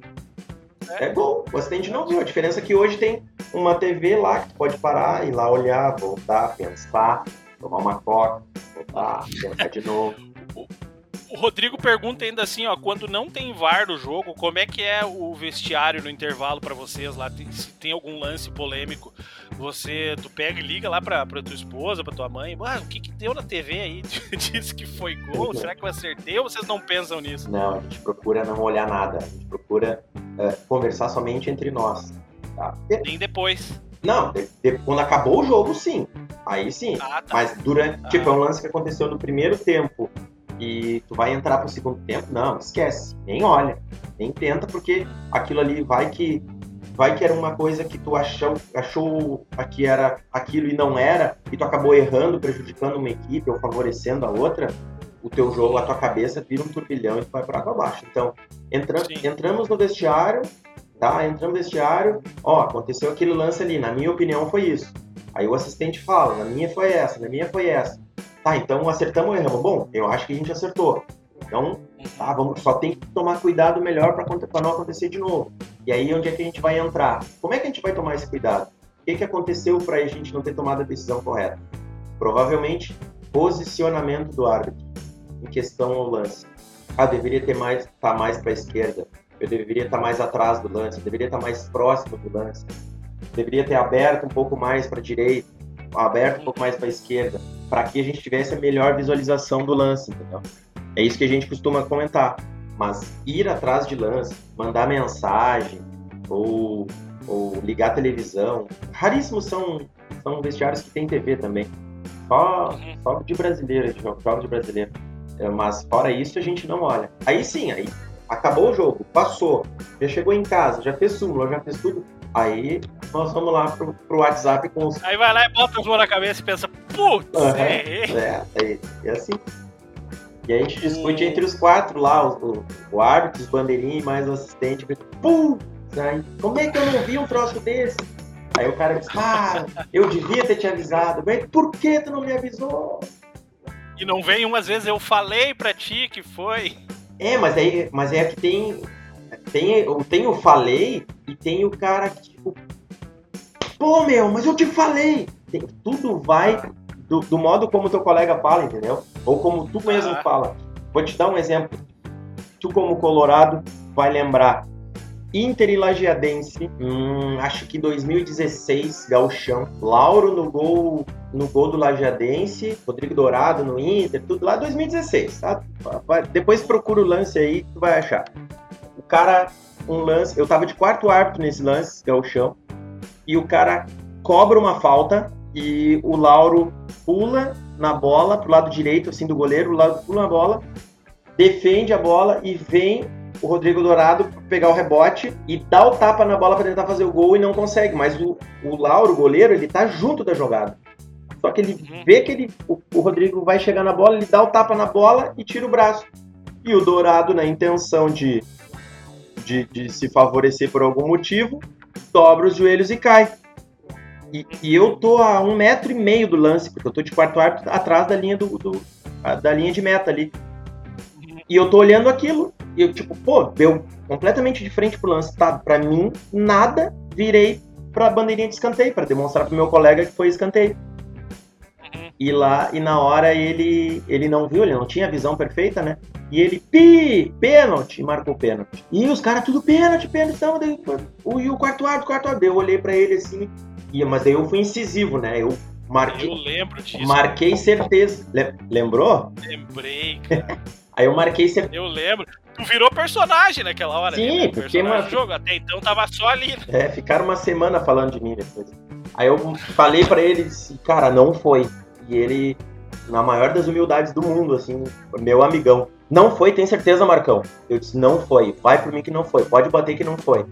É. é gol. O assistente não viu. A diferença é que hoje tem uma TV lá que tu pode parar, ir lá olhar, voltar, pensar, tomar uma coca, voltar, pensar de novo. O Rodrigo pergunta ainda assim, ó, quando não tem VAR no jogo, como é que é o vestiário no intervalo para vocês lá? Tem, se tem algum lance polêmico, você, tu pega e liga lá pra, pra tua esposa, pra tua mãe, ah, o que que deu na TV aí? Disse que foi gol, será que eu acertei ou vocês não pensam nisso? Não, a gente procura não olhar nada, a gente procura uh, conversar somente entre nós. Tá? Nem depois. Não, de, de, quando acabou o jogo, sim. Aí sim. Ah, tá. Mas durante. Ah. Tipo, é um lance que aconteceu no primeiro tempo e tu vai entrar pro segundo tempo, não, esquece. Nem olha. Nem tenta, porque aquilo ali vai que. Vai que era uma coisa que tu achou, achou que era aquilo e não era, e tu acabou errando, prejudicando uma equipe ou favorecendo a outra, o teu jogo, a tua cabeça vira um turbilhão e tu vai para água abaixo. Então, entra, entramos no vestiário, tá? Entramos no vestiário, ó, aconteceu aquele lance ali, na minha opinião foi isso. Aí o assistente fala, na minha foi essa, na minha foi essa. Tá, então acertamos ou erramos? Bom, eu acho que a gente acertou. Então, tá, vamos, só tem que tomar cuidado melhor para não acontecer de novo. E aí, onde é que a gente vai entrar? Como é que a gente vai tomar esse cuidado? O que, que aconteceu para a gente não ter tomado a decisão correta? Provavelmente, posicionamento do árbitro em questão ao lance. Ah, deveria ter mais, estar tá mais para a esquerda eu deveria estar mais atrás do lance, eu deveria estar mais próximo do lance, deveria ter aberto um pouco mais para a direita, aberto um pouco mais para a esquerda, para que a gente tivesse a melhor visualização do lance, entendeu? É isso que a gente costuma comentar. Mas ir atrás de lance, mandar mensagem ou, ou ligar a televisão, raríssimos são, são vestiários que tem TV também. Só, uhum. só de brasileiro, de jogos de brasileiro. É, mas fora isso a gente não olha. Aí sim, aí acabou o jogo, passou, já chegou em casa, já fez súmula, já fez tudo. Aí nós vamos lá pro, pro WhatsApp com os. Aí vai lá e bota as mãos na cabeça e pensa, putz, uhum, é, é, é, é assim. E a gente discute entre os quatro lá, o, o, árbitro, os bandeirinhos e mais o assistente. Putz, aí, como é que eu não vi um troço desse? Aí o cara diz, ah, eu devia ter te avisado. Mas por que tu não me avisou? E não vem umas vezes, eu falei pra ti que foi. É, mas aí, mas é que tem, tem, tem o falei e tem o cara que, tipo, pô, meu, mas eu te falei. Tem, tudo vai do, do, modo como teu colega fala, entendeu? Ou como tu mesmo ah. fala. Vou te dar um exemplo. Tu, como Colorado, vai lembrar. Inter e Lajeadense, hum, acho que 2016, Gauchão. Lauro no gol no gol do Lajeadense, Rodrigo Dourado no Inter, tudo lá 2016, tá? Depois procura o lance aí tu vai achar. O cara, um lance, eu tava de quarto árbitro nesse lance, que é o chão, e o cara cobra uma falta e o Lauro pula na bola pro lado direito, assim, do goleiro, o Lauro pula na bola, defende a bola e vem o Rodrigo Dourado pegar o rebote e dá o tapa na bola para tentar fazer o gol e não consegue. Mas o, o Lauro, o goleiro, ele tá junto da jogada. Só que ele uhum. vê que ele, o, o, Rodrigo vai chegar na bola, ele dá o tapa na bola e tira o braço. E o Dourado, na intenção de, de, de se favorecer por algum motivo, dobra os joelhos e cai. E, e, eu tô a um metro e meio do lance, porque eu tô de quarto árbitro atrás da linha do, do da linha de meta ali. E eu tô olhando aquilo, e eu, tipo, pô, deu completamente de frente pro lance. Tá, pra mim, nada, virei pra bandeirinha de escanteio, para demonstrar pro meu colega que foi escanteio. E lá, e na hora ele, ele não viu, ele não tinha a visão perfeita, né? E ele, pi, pênalti, marcou pênalti. E os caras, tudo pênalti, pênalti, então, daí, o, e o quarto árbitro, quarto árbitro. Eu olhei pra ele assim, e, mas aí eu fui incisivo, né? Eu marquei. Eu lembro disso. Marquei certeza. lembrou? Lembrei, cara. aí eu marquei certeza. Eu lembro. Tu virou personagem naquela hora. Sim, né? porque uma... jogo. Até então tava só ali. Né? É, ficaram uma semana falando de mim depois. Aí eu falei para ele, cara, não foi. E ele, na maior das humildades do mundo, assim, meu amigão. Não foi, tem certeza, Marcão? Eu disse, não foi. Vai por mim que não foi. Pode bater que não foi.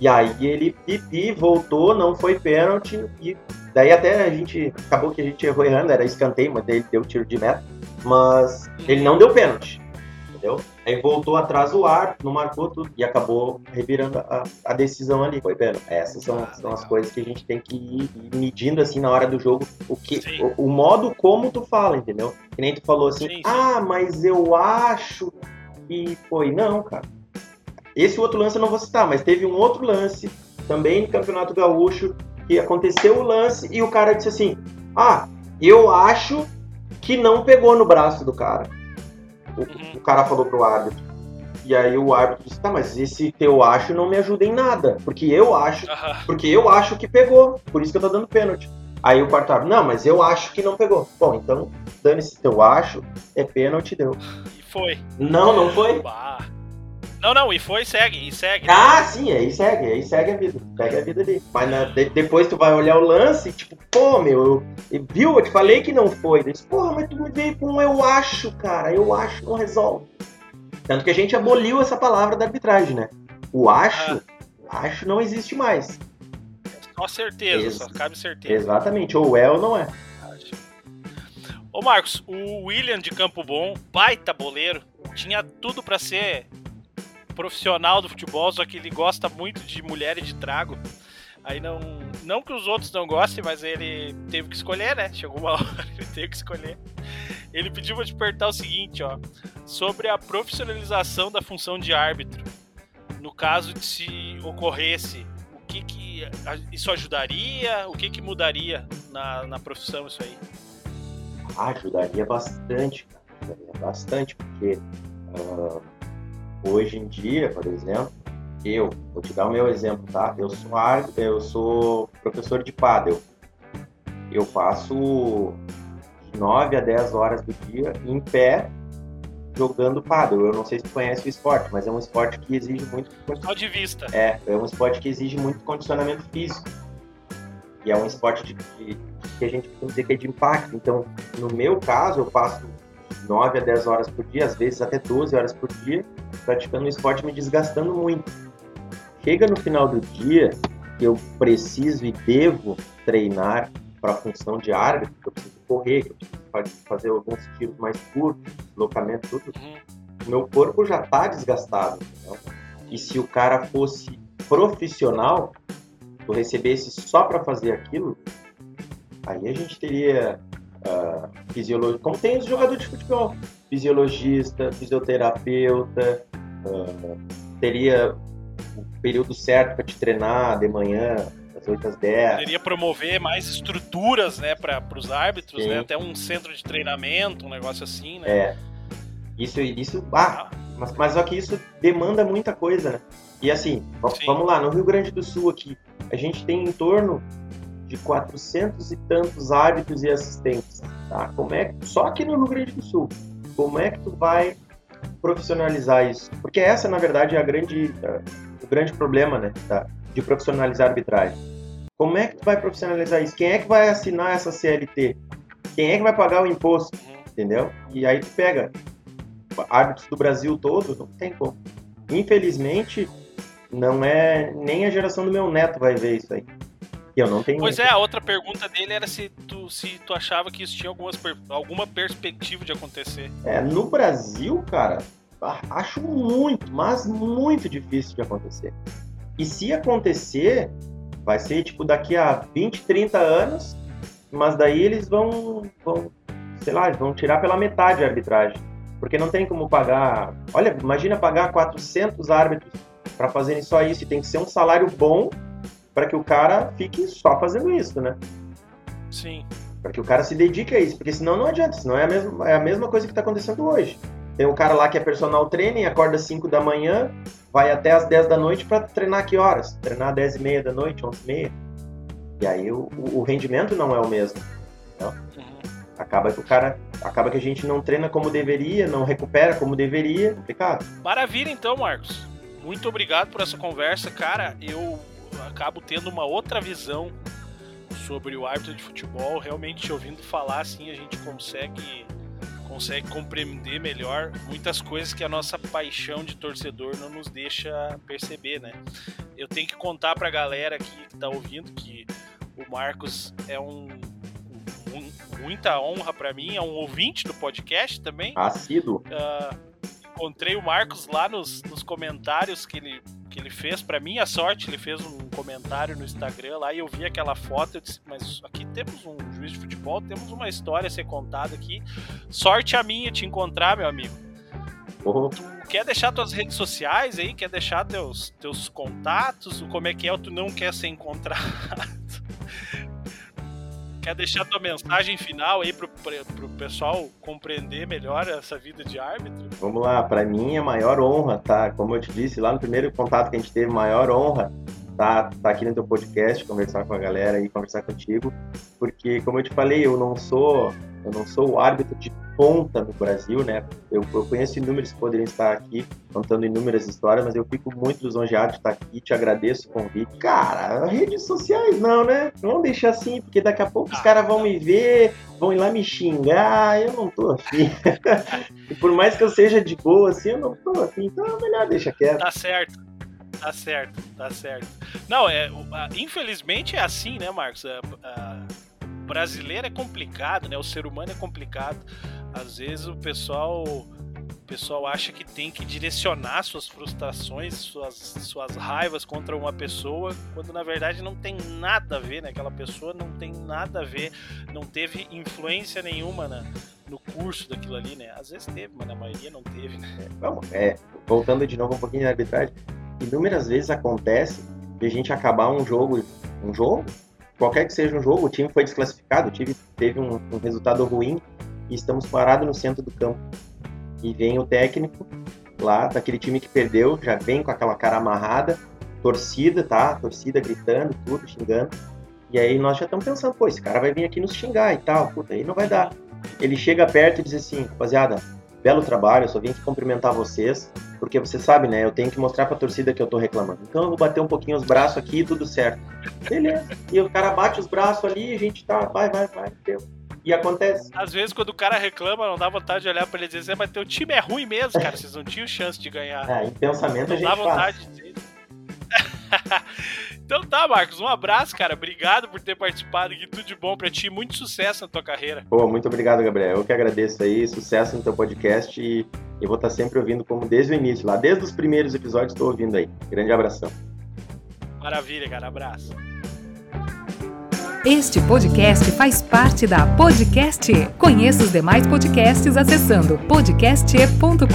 E aí ele pipi, voltou, não foi pênalti. E daí até a gente. Acabou que a gente errou errando, era escanteio, mas daí ele deu tiro de meta. Mas ele não deu pênalti entendeu? Aí voltou atrás o ar, não marcou tudo e acabou revirando a, a decisão ali. Foi pena. Essas são, ah, são as coisas que a gente tem que ir, medindo assim na hora do jogo o que o, o, modo como tu fala, entendeu? Que nem tu falou assim: sim, sim. "Ah, mas eu acho que foi não, cara". Esse outro lance eu não vou citar, mas teve um outro lance também no Campeonato Gaúcho que aconteceu o lance e o cara disse assim: "Ah, eu acho que não pegou no braço do cara". O, Uhum. o cara falou pro árbitro. E aí o árbitro disse, tá, mas esse teu acho não me ajuda em nada. Porque eu acho, Aham. porque eu acho que pegou. Por isso que eu tô dando pênalti. Aí o quarto árbitro, não, mas eu acho que não pegou. Bom, então, dane-se teu acho, é pênalti, deu. E foi. Não, não foi. Bah. Não, não, e foi, segue, e segue. Ah, sim, aí segue, aí segue a vida. Segue a vida ali. Mas na- de- depois tu vai olhar o lance e tipo, pô, meu, eu, viu? Eu te falei que não foi. Disse, porra, mas tu me veio com um eu acho, cara. Eu acho não resolve. Tanto que a gente aboliu essa palavra da arbitragem, né? O acho, acho não existe mais. Só certeza, Ex- só cabe certeza. Exatamente, ou é ou não é. Ô Marcos, o William de Campo Bom, baita boleiro, tinha tudo pra ser profissional do futebol, só que ele gosta muito de mulher e de trago. Aí não, não que os outros não gostem, mas ele teve que escolher, né? Chegou uma hora, ele teve que escolher. Ele pediu pra te perguntar o seguinte, ó, sobre a profissionalização da função de árbitro. No caso de se ocorresse, o que que isso ajudaria? O que que mudaria na, na profissão isso aí? Ah, ajudaria bastante, cara. Ajudaria bastante, porque ah, hoje em dia, por exemplo, eu, vou te dar o meu exemplo, tá? Eu sou árbitro, eu sou professor de pádel. Eu passo de 9 a 10 horas do dia em pé jogando pádel. Eu não sei se tu conhece o esporte, mas é um esporte que exige muito Só de vista. é, é um esporte que exige muito condicionamento físico. E é um esporte de, de- que a gente pode dizer que é de impacto. Então, no meu caso, eu passo 9 a 10 horas por dia, às vezes até 12 horas por dia, praticando um esporte me desgastando muito. Chega no final do dia, que eu preciso e devo treinar para a função de árbitro, que eu preciso correr, que eu preciso fa- fazer alguns tiros mais curtos, deslocamento, tudo Uhum. o meu corpo já está desgastado. entendeu? E se o cara fosse profissional, tu recebesse só para fazer aquilo, aí a gente teria ah, fisiologia, como tem os jogadores de futebol, fisiologista, fisioterapeuta, ah, teria o período certo para te treinar de manhã, das 8 às 10. Poderia promover mais estruturas, né, para os árbitros, né? Até um centro de treinamento, um negócio assim, né? É. Isso, isso, ah, mas, mas só que isso demanda muita coisa, né? E assim, Sim. vamos lá, no Rio Grande do Sul aqui, a gente tem em torno de 400 e tantos árbitros e assistentes, tá? Como é que, só aqui no Rio Grande do Sul, como é que tu vai profissionalizar isso? Porque essa, na verdade, é a grande, o grande problema, né, tá? de profissionalizar a arbitragem. Como é que tu vai profissionalizar isso? Quem é que vai assinar essa CLT? Quem é que vai pagar o imposto? Entendeu? E aí tu pega árbitros do Brasil todo, não tem como. Infelizmente, não é nem a geração do meu neto vai ver isso aí. Eu não tenho. Pois é, a outra pergunta dele era se tu, se tu achava que isso tinha algumas alguma perspectiva de acontecer. É, no Brasil, cara, a- acho muito, mas muito difícil de acontecer. E se acontecer, vai ser tipo daqui a 20, 30 anos, mas daí eles vão, vão sei lá, vão tirar pela metade a arbitragem. Porque não tem como pagar. Olha, imagina pagar 400 árbitros para fazerem só isso e tem que ser um salário bom para que o cara fique só fazendo isso, né? Sim. Para que o cara se dedique a isso, porque senão não adianta, senão é a mesma, é a mesma coisa que está acontecendo hoje. Tem um cara lá que é personal training, acorda às 5 da manhã, vai até às 10 da noite para treinar que horas? Treinar às 10 e meia da noite, 11 e meia. E aí o, o- rendimento não é o mesmo. Uhum. Acaba que o cara, acaba que a gente não treina como deveria, não recupera como deveria, é complicado. Maravilha então, Marcos. Muito obrigado por essa conversa, cara. Eu acabo tendo uma outra visão sobre o árbitro de futebol. Realmente, te ouvindo falar assim, a gente consegue consegue compreender melhor muitas coisas que a nossa paixão de torcedor não nos deixa perceber, né? Eu tenho que contar pra galera aqui que tá ouvindo que o Marcos é um, um- muita honra pra mim, é um ouvinte do podcast também. Assíduo. Ah, encontrei o Marcos lá nos, nos comentários que ele, que ele fez. Pra minha sorte, ele fez um comentário no Instagram lá e eu vi aquela foto. Eu disse, mas aqui temos um juiz de futebol, temos uma história a ser contada aqui. Sorte a minha te encontrar, meu amigo. Oh, Tu quer deixar tuas redes sociais aí? Quer deixar teus, teus contatos? Como é que é? Tu não quer ser encontrado? quer deixar tua mensagem final aí pro, pro pessoal compreender melhor essa vida de árbitro? Vamos lá, para mim é maior honra, tá? Como eu te disse lá no primeiro contato que a gente teve, maior honra tá, tá aqui no teu podcast, conversar com a galera e conversar contigo, porque como eu te falei, eu não sou eu não sou o árbitro de ponta no Brasil, né? Eu, eu conheço inúmeros que poderiam estar aqui contando inúmeras histórias, mas eu fico muito lisonjeado de estar aqui, te agradeço o convite. Cara, redes sociais não, né? Vamos deixar assim, porque daqui a pouco os ah, caras vão me ver, vão ir lá me xingar, eu não tô afim. e por mais que eu seja de boa, assim, eu não tô afim, então é melhor deixar quieto. Tá certo. Tá certo, tá certo. Não, é, infelizmente é assim, né, Marcos? É, brasileiro é complicado, né? O ser humano é complicado. Às vezes o pessoal o pessoal acha que tem que direcionar suas frustrações, suas, suas raivas contra uma pessoa, quando na verdade não tem nada a ver, né? Aquela pessoa não tem nada a ver, não teve influência nenhuma no curso daquilo ali, né? Às vezes teve, mas na maioria não teve, né? Vamos, é, voltando de novo um pouquinho na arbitragem, inúmeras vezes acontece de a gente acabar um jogo, um jogo, qualquer que seja um jogo, o time foi desclassificado, o time teve um, um resultado ruim e estamos parados no centro do campo. E vem o técnico lá daquele time que perdeu, já vem com aquela cara amarrada, torcida, tá? Torcida gritando, tudo, xingando. E aí nós já estamos pensando, pô, esse cara vai vir aqui nos xingar e tal, puta, aí não vai dar. Ele chega perto e diz assim, rapaziada, belo trabalho, eu só vim aqui cumprimentar vocês, porque você sabe, né, eu tenho que mostrar pra torcida que eu tô reclamando. Então eu vou bater um pouquinho os braços aqui e tudo certo. Beleza. E o cara bate os braços ali e a gente tá, vai, vai, vai, deu. E acontece. Às vezes, quando o cara reclama, não dá vontade de olhar pra ele e dizer, mas teu time é ruim mesmo, cara. Vocês não tinham chance de ganhar. É, em pensamento não a gente dá vontade faz. de dizer. Então tá, Marcos, um abraço, cara. Obrigado por ter participado aqui. Tudo de bom pra ti. Muito sucesso na tua carreira. Pô, muito obrigado, Gabriel. Eu que agradeço aí. Sucesso no teu podcast e eu vou estar sempre ouvindo como desde o início, lá desde os primeiros episódios estou ouvindo aí. Grande abração. Maravilha, cara. Abraço. Este podcast faz parte da Podcast. Conheça os demais podcasts acessando podcast.com.br.